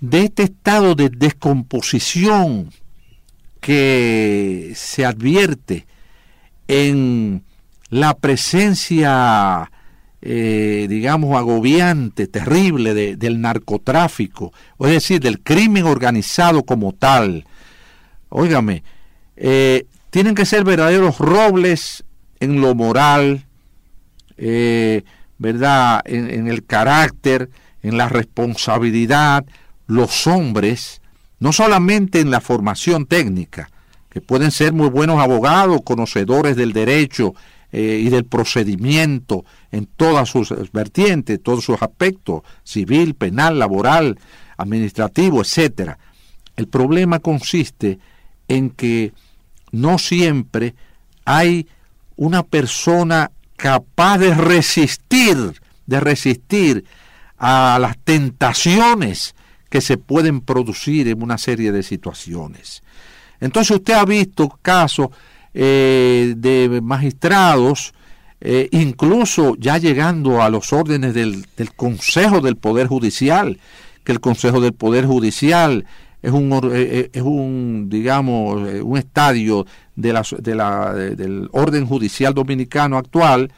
este estado de descomposición que se advierte en la presencia, eh, digamos, agobiante, terrible de- del narcotráfico, es decir, del crimen organizado como tal. Óigame, eh, tienen que ser verdaderos robles en lo moral, eh, ¿verdad?, en, en el carácter, en la responsabilidad, los hombres, no solamente en la formación técnica, que pueden ser muy buenos abogados, conocedores del derecho eh, y del procedimiento en todas sus vertientes, todos sus aspectos, civil, penal, laboral, administrativo, etcétera. El problema consiste en que no siempre hay una persona capaz de resistir, de resistir a las tentaciones que se pueden producir en una serie de situaciones. Entonces usted ha visto casos eh, de magistrados, eh, incluso ya llegando a los órdenes del, del, Consejo del Poder Judicial, que el Consejo del Poder Judicial es un, eh, es un digamos, un estadio de la, de la, del orden judicial dominicano actual,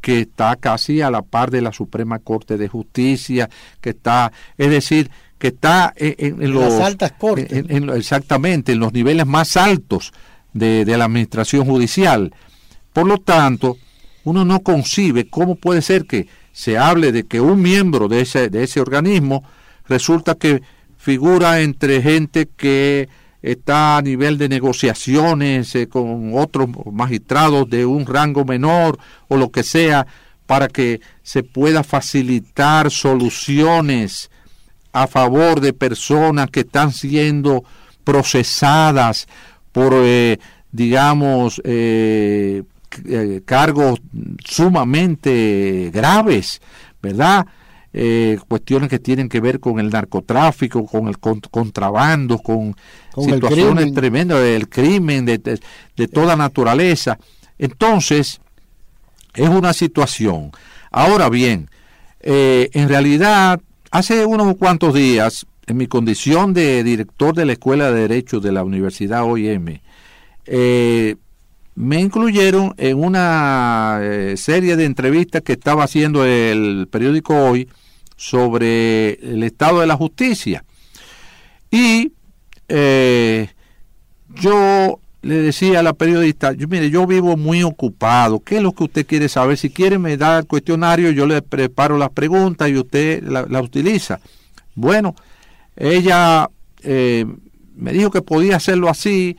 que está casi a la par de la Suprema Corte de Justicia, que está, es decir, que está en, en los Las altas cortes. en- exactamente, en los niveles más altos de, la administración judicial. Por lo tanto, uno no concibe cómo puede ser que se hable de que un miembro de ese, de ese organismo resulta que figura entre gente que está a nivel de negociaciones eh, con otros magistrados de un rango menor o lo que sea para que se pueda facilitar soluciones a favor de personas que están siendo procesadas por, eh, digamos, eh, eh, cargos sumamente graves, ¿verdad? Eh, cuestiones que tienen que ver con el narcotráfico, con el cont- contrabando, con, situaciones tremendas, del crimen, de, de- de toda naturaleza. Entonces, es una situación. Ahora bien, eh, en realidad, hace unos cuantos días, en mi condición de director de la Escuela de Derecho de la Universidad OIM, eh, me incluyeron en una eh, serie de entrevistas que estaba haciendo el periódico Hoy sobre el estado de la justicia. Y eh, yo le decía a la periodista, yo, mire, yo vivo muy ocupado, ¿qué es lo que usted quiere saber? Si quiere me da el cuestionario, yo le preparo las preguntas y usted la, la utiliza. Bueno, ella eh, me dijo que podía hacerlo así,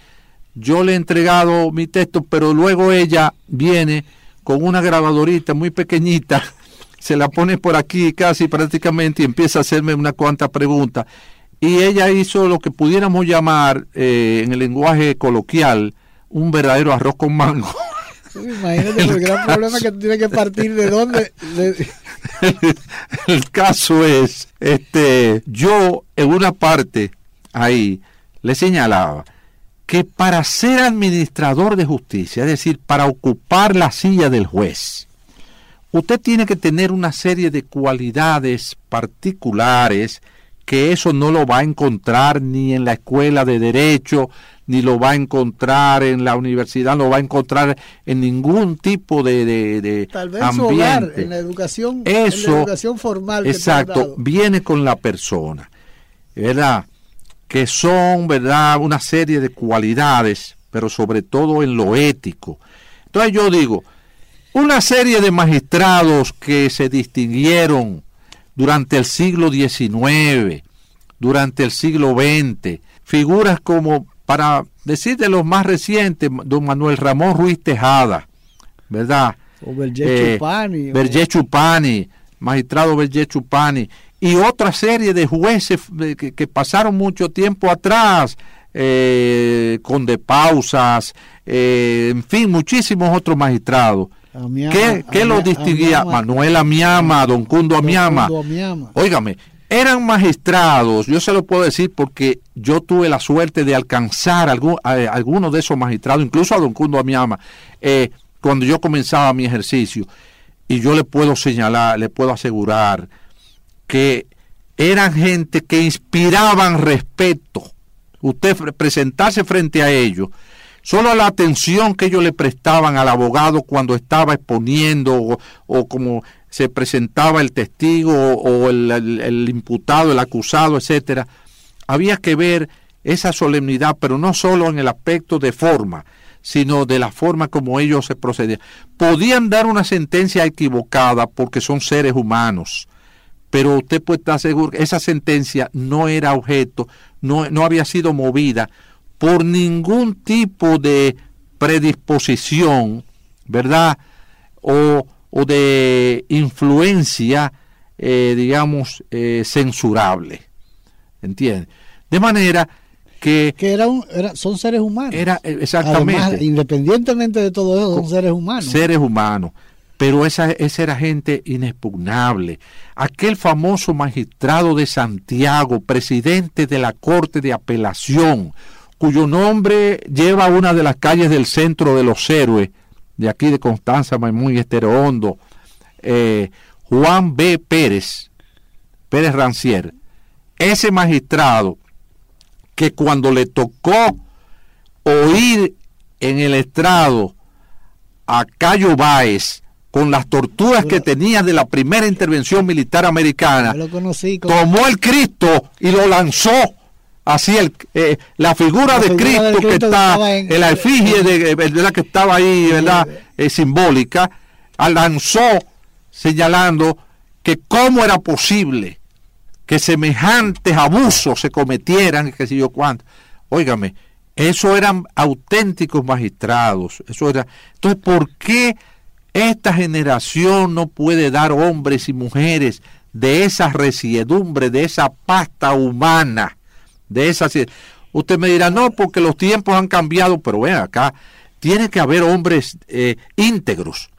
yo le he entregado mi texto, pero luego ella viene con una grabadorita muy pequeñita, se la pone por aquí casi prácticamente y empieza a hacerme una cuanta preguntas. Y ella hizo lo que pudiéramos llamar eh, en el lenguaje coloquial un verdadero arroz con mango. Imagínate el gran problema que tiene que partir de dónde. de- el caso es, este, yo en una parte ahí le señalaba que para ser administrador de justicia, es decir, para ocupar la silla del juez, usted tiene que tener una serie de cualidades particulares que eso no lo va a encontrar ni en la escuela de derecho, ni lo va a encontrar en la universidad, no lo va a encontrar en ningún tipo de, de, de tal vez en su hogar, ambiente. en la educación, en la Eso, educación formal. exacto, viene con la persona, ¿verdad? Que son, ¿verdad? Una serie de cualidades, pero sobre todo en lo ético. Entonces yo digo, una serie de magistrados que se distinguieron durante el siglo XIX, durante el siglo XX, figuras como, para decir de los más recientes, don Manuel Ramón Ruiz Tejada, ¿verdad? O Berger Eh, Chupani, o- Berger Chupani, magistrado Berger Chupani, y otra serie de jueces eh, que, que pasaron mucho tiempo atrás, eh, con de pausas, eh, en fin, muchísimos otros magistrados. Amiama, ¿Qué, qué lo distinguía? Amiama- Manuel Amiama, Don Cundo Don Amiama. Cundo Amiama. Óigame, eran magistrados, yo se lo puedo decir porque yo tuve la suerte de alcanzar a, a algunos de esos magistrados, incluso a don Cundo Amiama, eh, cuando yo comenzaba mi ejercicio. Y yo le puedo señalar, le puedo asegurar que eran gente que inspiraban respeto. Usted presentarse frente a ellos, solo la atención que ellos le prestaban al abogado cuando estaba exponiendo o como se presentaba el testigo o, el- el imputado, el acusado, etcétera, había que ver esa solemnidad, pero no solo en el aspecto de forma, sino de la forma como ellos se procedían. Podían dar una sentencia equivocada porque son seres humanos, pero usted puede estar seguro que esa sentencia no era objeto, no, no había sido movida por ningún tipo de predisposición, ¿verdad? O, o de influencia, eh, digamos, eh, censurable. ¿Entiende? De manera que... Que era un, era, son seres humanos. Era, eh, exactamente. Además, independientemente de todo eso, son seres humanos. Seres humanos. Pero esa, esa era gente inexpugnable. Aquel famoso magistrado de Santiago, presidente de la Corte de Apelación, cuyo nombre lleva una de las calles del centro de los héroes, de aquí de Constanza, muy Estero Hondo, eh, Juan B. Pérez, Pérez Rancier, ese magistrado que cuando le tocó oír en el estrado a Cayo Báez con las torturas que tenía de la primera intervención militar americana, conocí tomó el Cristo y lo lanzó. Así el, eh, la figura La de Cristo que está en- en la efigie de, eh, ¿verdad? que estaba ahí, ¿verdad? Eh, simbólica, lanzó señalando que cómo era posible que semejantes abusos se cometieran, que sé yo cuánto. Óigame, eso eran auténticos magistrados. Eso era. Entonces, ¿por qué esta generación no puede dar hombres y mujeres de esa resiedumbre, de esa pasta humana, de esa... Usted me dirá, no, porque los tiempos han cambiado, pero ven acá, tiene que haber hombres eh, íntegros.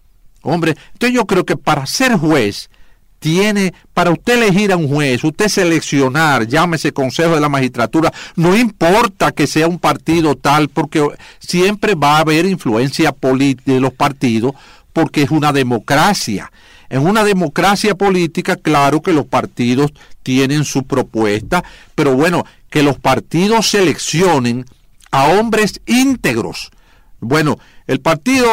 Hombre, entonces yo creo que para ser juez, tiene, para usted elegir a un juez, usted seleccionar, llámese Consejo de la Magistratura, no importa que sea un partido tal, porque siempre va a haber influencia de los partidos, porque es una democracia. En una democracia política, claro que los partidos tienen su propuesta, pero bueno, que los partidos seleccionen a hombres íntegros. Bueno, el Partido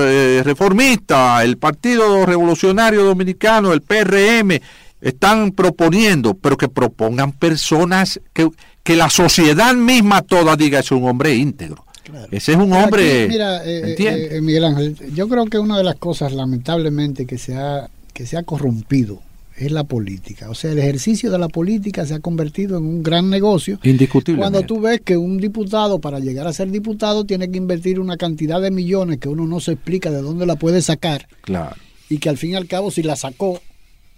eh, Reformista, el Partido Revolucionario Dominicano, el PRM, están proponiendo, pero que propongan personas que, que la sociedad misma toda diga es un hombre íntegro. Claro. Ese es un hombre. mira, eh, ¿entiende? eh, Miguel Ángel, yo creo que una de las cosas, lamentablemente, que se ha, que se ha corrompido es la política. O sea, el ejercicio de la política se ha convertido en un gran negocio. Indiscutible. Cuando tú ves que un diputado, para llegar a ser diputado, tiene que invertir una cantidad de millones que uno no se explica de dónde la puede sacar Claro, y que al fin y al cabo, si la sacó,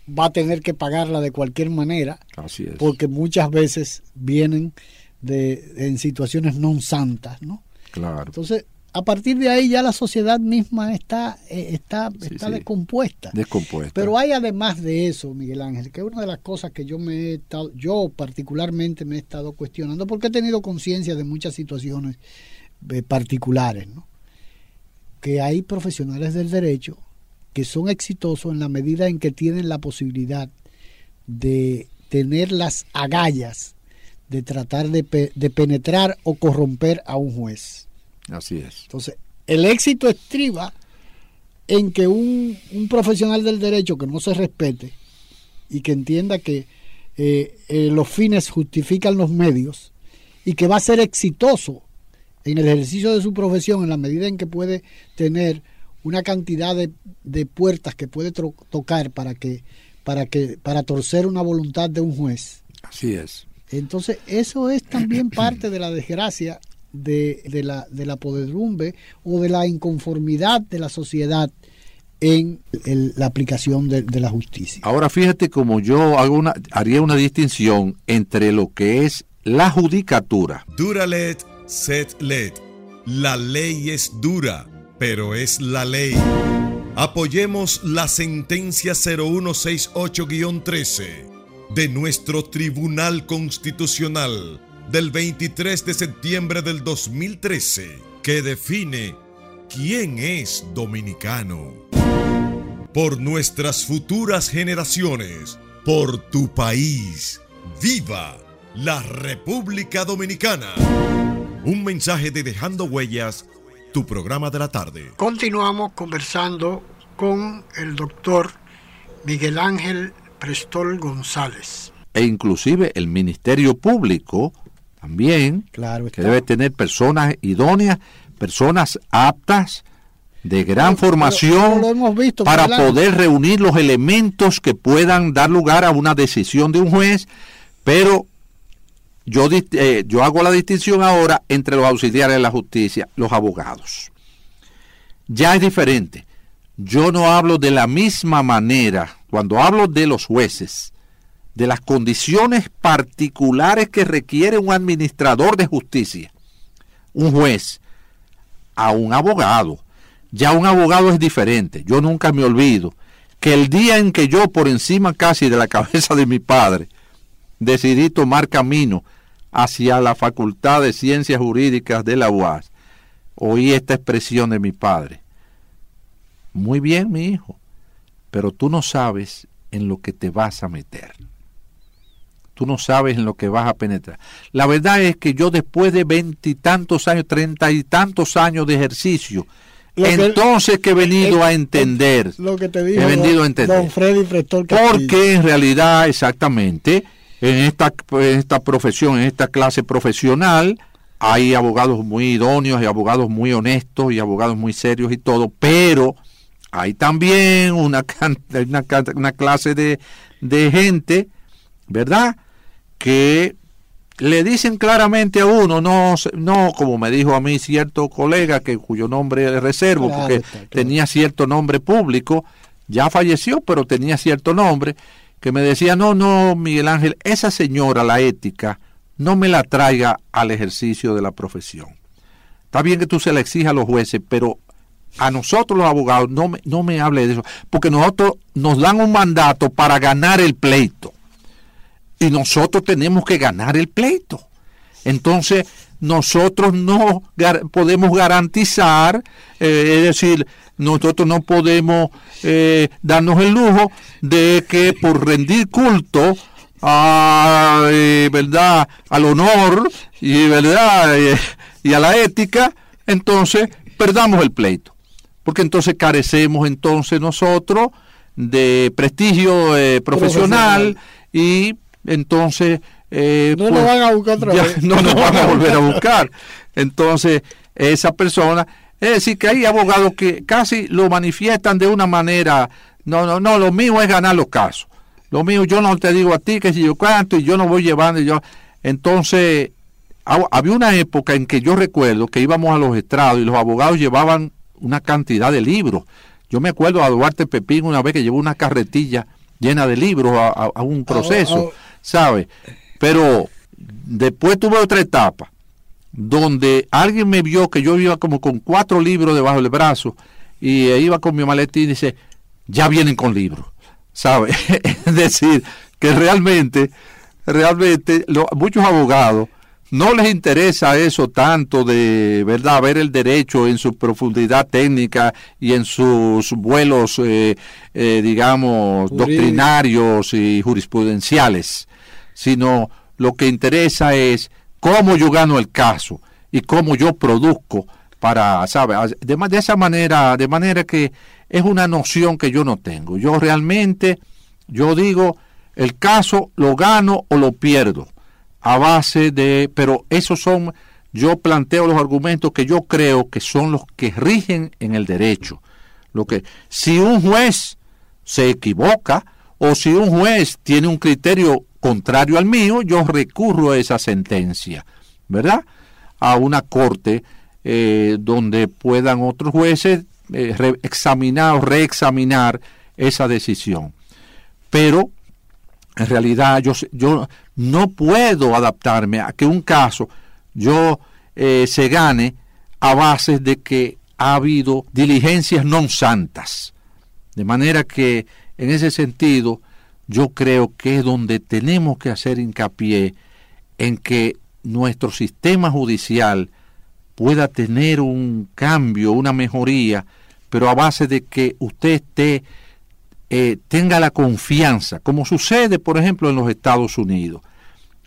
va a tener que pagarla de cualquier manera, así es. porque muchas veces vienen de, en situaciones non santas, ¿no? Claro. Entonces, a partir de ahí ya la sociedad misma está, eh, está, Sí, está sí. descompuesta. Descompuesta. Pero hay además de eso, Miguel Ángel, que es una de las cosas que yo me he estado, yo particularmente me he estado cuestionando, porque he tenido conciencia de muchas situaciones eh, particulares, ¿no? Que hay profesionales del derecho que son exitosos en la medida en que tienen la posibilidad de tener las agallas de tratar de, pe- de penetrar o corromper a un juez. Así es. Entonces, el éxito estriba en que un, un profesional del derecho que no se respete y que entienda que eh, eh, los fines justifican los medios y que va a ser exitoso en el ejercicio de su profesión en la medida en que puede tener una cantidad de, de puertas que puede tocar para que para que para torcer una voluntad de un juez. Así es. Entonces, eso es también parte de la desgracia de, de la, de la o de la inconformidad de la sociedad en el- la aplicación de, de la justicia. Ahora fíjate como yo hago una, haría una distinción entre lo que es la judicatura. Duralet, set let. La ley es dura, pero es la ley. Apoyemos la sentencia 0168-13 de nuestro Tribunal Constitucional del 23 de septiembre del 2013 que define quién es dominicano. Por nuestras futuras generaciones, por tu país, viva la República Dominicana. Un mensaje de Dejando Huellas, tu programa de la tarde. Continuamos conversando con el doctor Miguel Ángel Prestol González. E inclusive el Ministerio Público también, Claro, que debe tener personas idóneas personas aptas, de gran Pero- formación, pero visto, para poder reunir los elementos que puedan dar lugar a una decisión de un juez, pero yo, eh, yo hago la distinción ahora entre los auxiliares de la justicia, los abogados. Ya es diferente. Yo no hablo de la misma manera cuando hablo de los jueces, de las condiciones particulares que requiere un administrador de justicia, un juez, a un abogado. Ya un abogado es diferente. Yo nunca me olvido que el día en que yo, por encima casi de la cabeza de mi padre, decidí tomar camino hacia la Facultad de Ciencias Jurídicas de la UAS, oí esta expresión de mi padre. Muy bien, mi hijo, pero tú no sabes en lo que te vas a meter. Tú no sabes en lo que vas a penetrar. La verdad es que yo después de veintitantos años, treinta y tantos años de ejercicio, Lo entonces que he venido a entender, Lo que te dijo he venido don, a entender. don Freddy Prestor Castillo. Porque en realidad, exactamente, en esta, en esta profesión, en esta clase profesional, hay abogados muy idóneos, hay abogados muy honestos y abogados muy serios y todo, pero hay también una, una, una clase de, de gente, ¿verdad? Que le dicen claramente a uno, no, no como me dijo a mí cierto colega que cuyo nombre reservo, Claro porque claro. tenía cierto nombre público, ya falleció, pero tenía cierto nombre, que me decía, no, no, Miguel Ángel, esa señora, la ética, no me la traiga al ejercicio de la profesión. Está bien que tú se la exijas a los jueces, pero a nosotros los abogados no me, no me hable de eso, porque nosotros nos dan un mandato para ganar el pleito y nosotros tenemos que ganar el pleito. Entonces, nosotros no gar- podemos garantizar, eh, es decir, nosotros no podemos eh, darnos el lujo de que por rendir culto a, eh, verdad, al honor y verdad y a la ética, entonces perdamos el pleito, porque entonces carecemos entonces nosotros de prestigio eh, profesional, Profesional. y entonces eh, No nos van a buscar otra ya vez. no nos van a volver a buscar. Entonces, esa persona, es decir, que hay abogados que casi lo manifiestan de una manera, no, no, no, lo mío es ganar los casos. Lo mío, yo no te digo a ti que si yo cuánto y yo no voy llevando y yo. Entonces, hab- había una época en que yo recuerdo que íbamos a los estrados y los abogados llevaban una cantidad de libros. Yo me acuerdo a Duarte Pepín una vez que llevó una carretilla llena de libros a, a- a un proceso, ¿sabe? Pero después tuve otra etapa donde alguien me vio que yo iba como con cuatro libros debajo del brazo y eh, iba con mi maletín y dice, ya vienen con libros, ¿sabe? es decir, que realmente, realmente muchos abogados no les interesa eso tanto de, ¿verdad?, ver el derecho en su profundidad técnica y en sus vuelos, eh, eh, digamos, Jurídico. doctrinarios y jurisprudenciales, sino lo que interesa es cómo yo gano el caso y cómo yo produzco para, ¿sabe? De, de esa manera, de manera que es una noción que yo no tengo. Yo realmente, yo digo, el caso lo gano o lo pierdo a base de, pero esos son, yo planteo los argumentos que yo creo que son los que rigen en el derecho. Lo que, si un juez se equivoca o si un juez tiene un criterio contrario al mío, yo recurro a esa sentencia, ¿verdad? A una corte eh, donde puedan otros jueces eh, examinar o reexaminar esa decisión. Pero en realidad yo no puedo adaptarme a que un caso yo eh, se gane a base de que ha habido diligencias non santas. De manera que en ese sentido yo creo que es donde tenemos que hacer hincapié en que nuestro sistema judicial pueda tener un cambio, una mejoría, pero a base de que usted esté eh, tenga la confianza, como sucede, por ejemplo, en los Estados Unidos.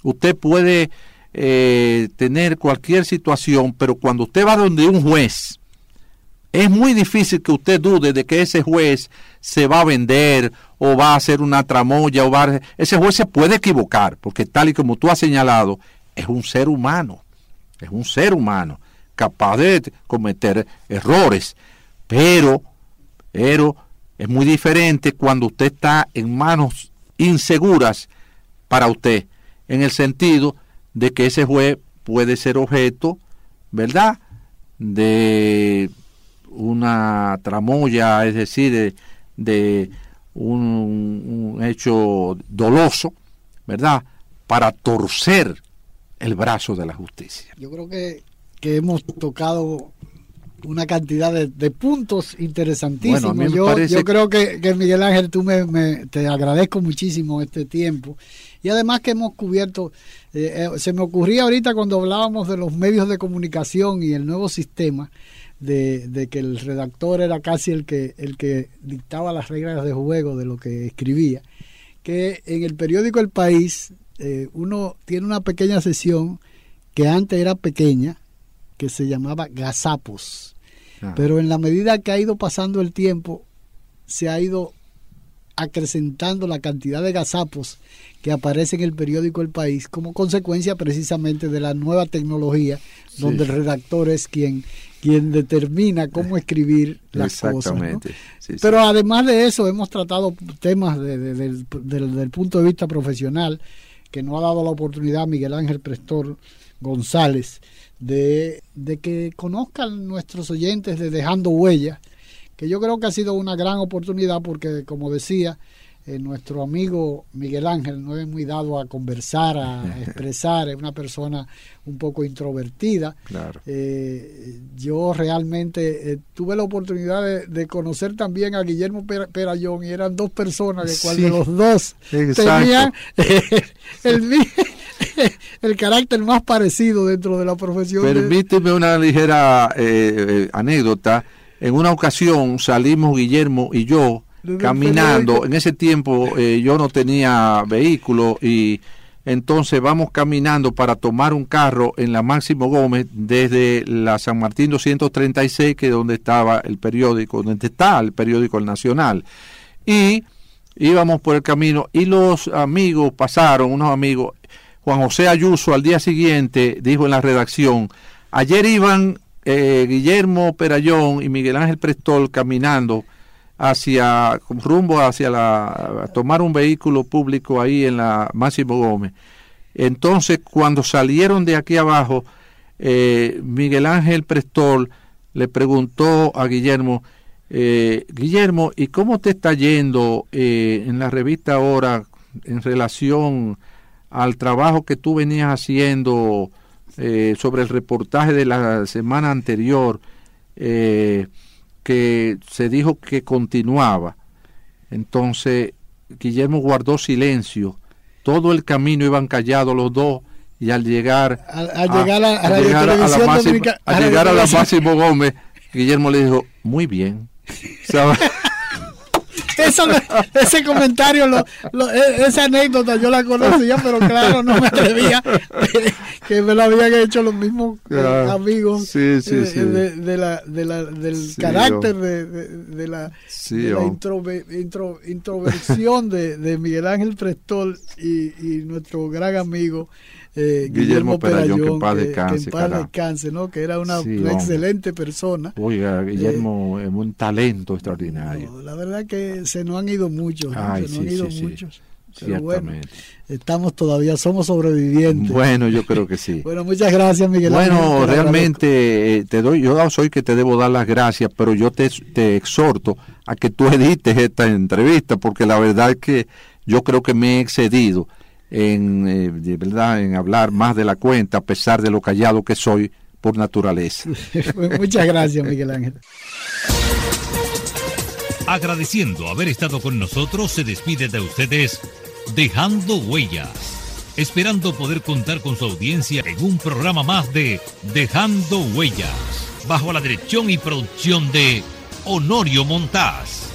Usted puede eh, tener cualquier situación, pero cuando usted va donde un juez, es muy difícil que usted dude de que ese juez se va a vender o va a hacer una tramoya o va a... Ese juez se puede equivocar, porque tal y como tú has señalado, es un ser humano, es un ser humano capaz de cometer errores, pero, pero es muy diferente cuando usted está en manos inseguras para usted, en el sentido de que ese juez puede ser objeto, ¿verdad?, de una tramoya, es decir, de, de un, un hecho doloso, ¿verdad?, para torcer el brazo de la justicia. Yo creo que, que hemos tocado una cantidad de, de puntos interesantísimos. Bueno, a mí me yo, parece- yo creo que, que, Miguel Ángel, tú me, me- te agradezco muchísimo este tiempo. Y además que hemos cubierto, eh, eh, se me ocurría ahorita cuando hablábamos de los medios de comunicación y el nuevo sistema, de, de que el redactor era casi el que, el que dictaba las reglas de juego de lo que escribía, que en el periódico El País eh, uno tiene una pequeña sesión que antes era pequeña, que se llamaba Gazapos. Ah. Pero en la medida que ha ido pasando el tiempo, se ha ido acrecentando la cantidad de gazapos que aparece en el periódico El País como consecuencia precisamente de la nueva tecnología, Sí. donde el redactor es quien, quien determina cómo escribir las cosas. ¿no? Exactamente. sí. Pero además de eso, hemos tratado temas de- de- del, del- del punto de vista profesional que nos ha dado la oportunidad Miguel Ángel Prestor González de, de que conozcan nuestros oyentes de Dejando Huellas, que yo creo que ha sido una gran oportunidad porque, como decía, eh, nuestro amigo Miguel Ángel no es muy dado a conversar, a expresar, es una persona un poco introvertida. Claro. Eh, yo realmente eh, tuve la oportunidad de, de conocer también a Guillermo Per- Perayón y eran dos personas de cual Sí, de los dos tenían el, el carácter más parecido dentro de la profesión. de- Permíteme una ligera anécdota. En una ocasión salimos Guillermo y yo caminando. En ese tiempo eh, yo no tenía vehículo y entonces vamos caminando para tomar un carro en la Máximo Gómez desde la San Martín 236, que es donde estaba el periódico, donde está el periódico El Nacional. Y íbamos por el camino y los amigos pasaron, unos amigos. Juan José Ayuso al día siguiente dijo en la redacción, ayer iban eh, Guillermo Perayón y Miguel Ángel Prestol caminando hacia rumbo hacia la tomar un vehículo público ahí en la Máximo Gómez. Entonces, cuando salieron de aquí abajo, eh, Miguel Ángel Prestol le preguntó a Guillermo, eh, Guillermo, ¿y cómo te está yendo eh, en la revista ahora en relación al trabajo que tú venías haciendo eh, sobre el reportaje de la semana anterior, que se dijo que continuaba? Entonces, Guillermo guardó silencio. Todo el camino iban callados los dos y al llegar a- a la llegar a la Máximo- la llegar la televisión. Máximo Gómez, Guillermo le dijo, muy bien. Eso ese comentario, lo- lo- e- esa anécdota yo la conocía, pero claro, no me atrevía que me lo habían hecho los mismos eh, amigos Sí, sí, eh, sí. De, de la, de la- del carácter oh. de, de- la, la introve- intro- introversión de, de Miguel Ángel Prestol y, y nuestro gran amigo eh, Guillermo Guillermo, Perayón, Perayón, que en paz descanse, que en paz carajo. descanse, ¿no? que era una, Sí, una hombre. excelente persona. Oiga, Guillermo es un talento extraordinario. No, la verdad que se nos han ido muchos, ¿no? Ay, se nos sí, han ido sí, muchos. Pero bueno, estamos todavía, somos sobrevivientes. Bueno, yo creo que sí. Bueno, muchas gracias, Miguel Ángel, Bueno, realmente eh, te doy, yo soy que te debo dar las gracias, pero yo te, te exhorto a que tú edites esta entrevista, porque la verdad es que yo creo que me he excedido en, eh, de verdad, en hablar más de la cuenta, a pesar de lo callado que soy por naturaleza. agradezco. muchas gracias, Miguel Ángel. Agradeciendo haber estado con nosotros, se despide de ustedes Dejando Huellas, esperando poder contar con su audiencia en un programa más de Dejando Huellas, bajo la dirección y producción de Honorio Montás.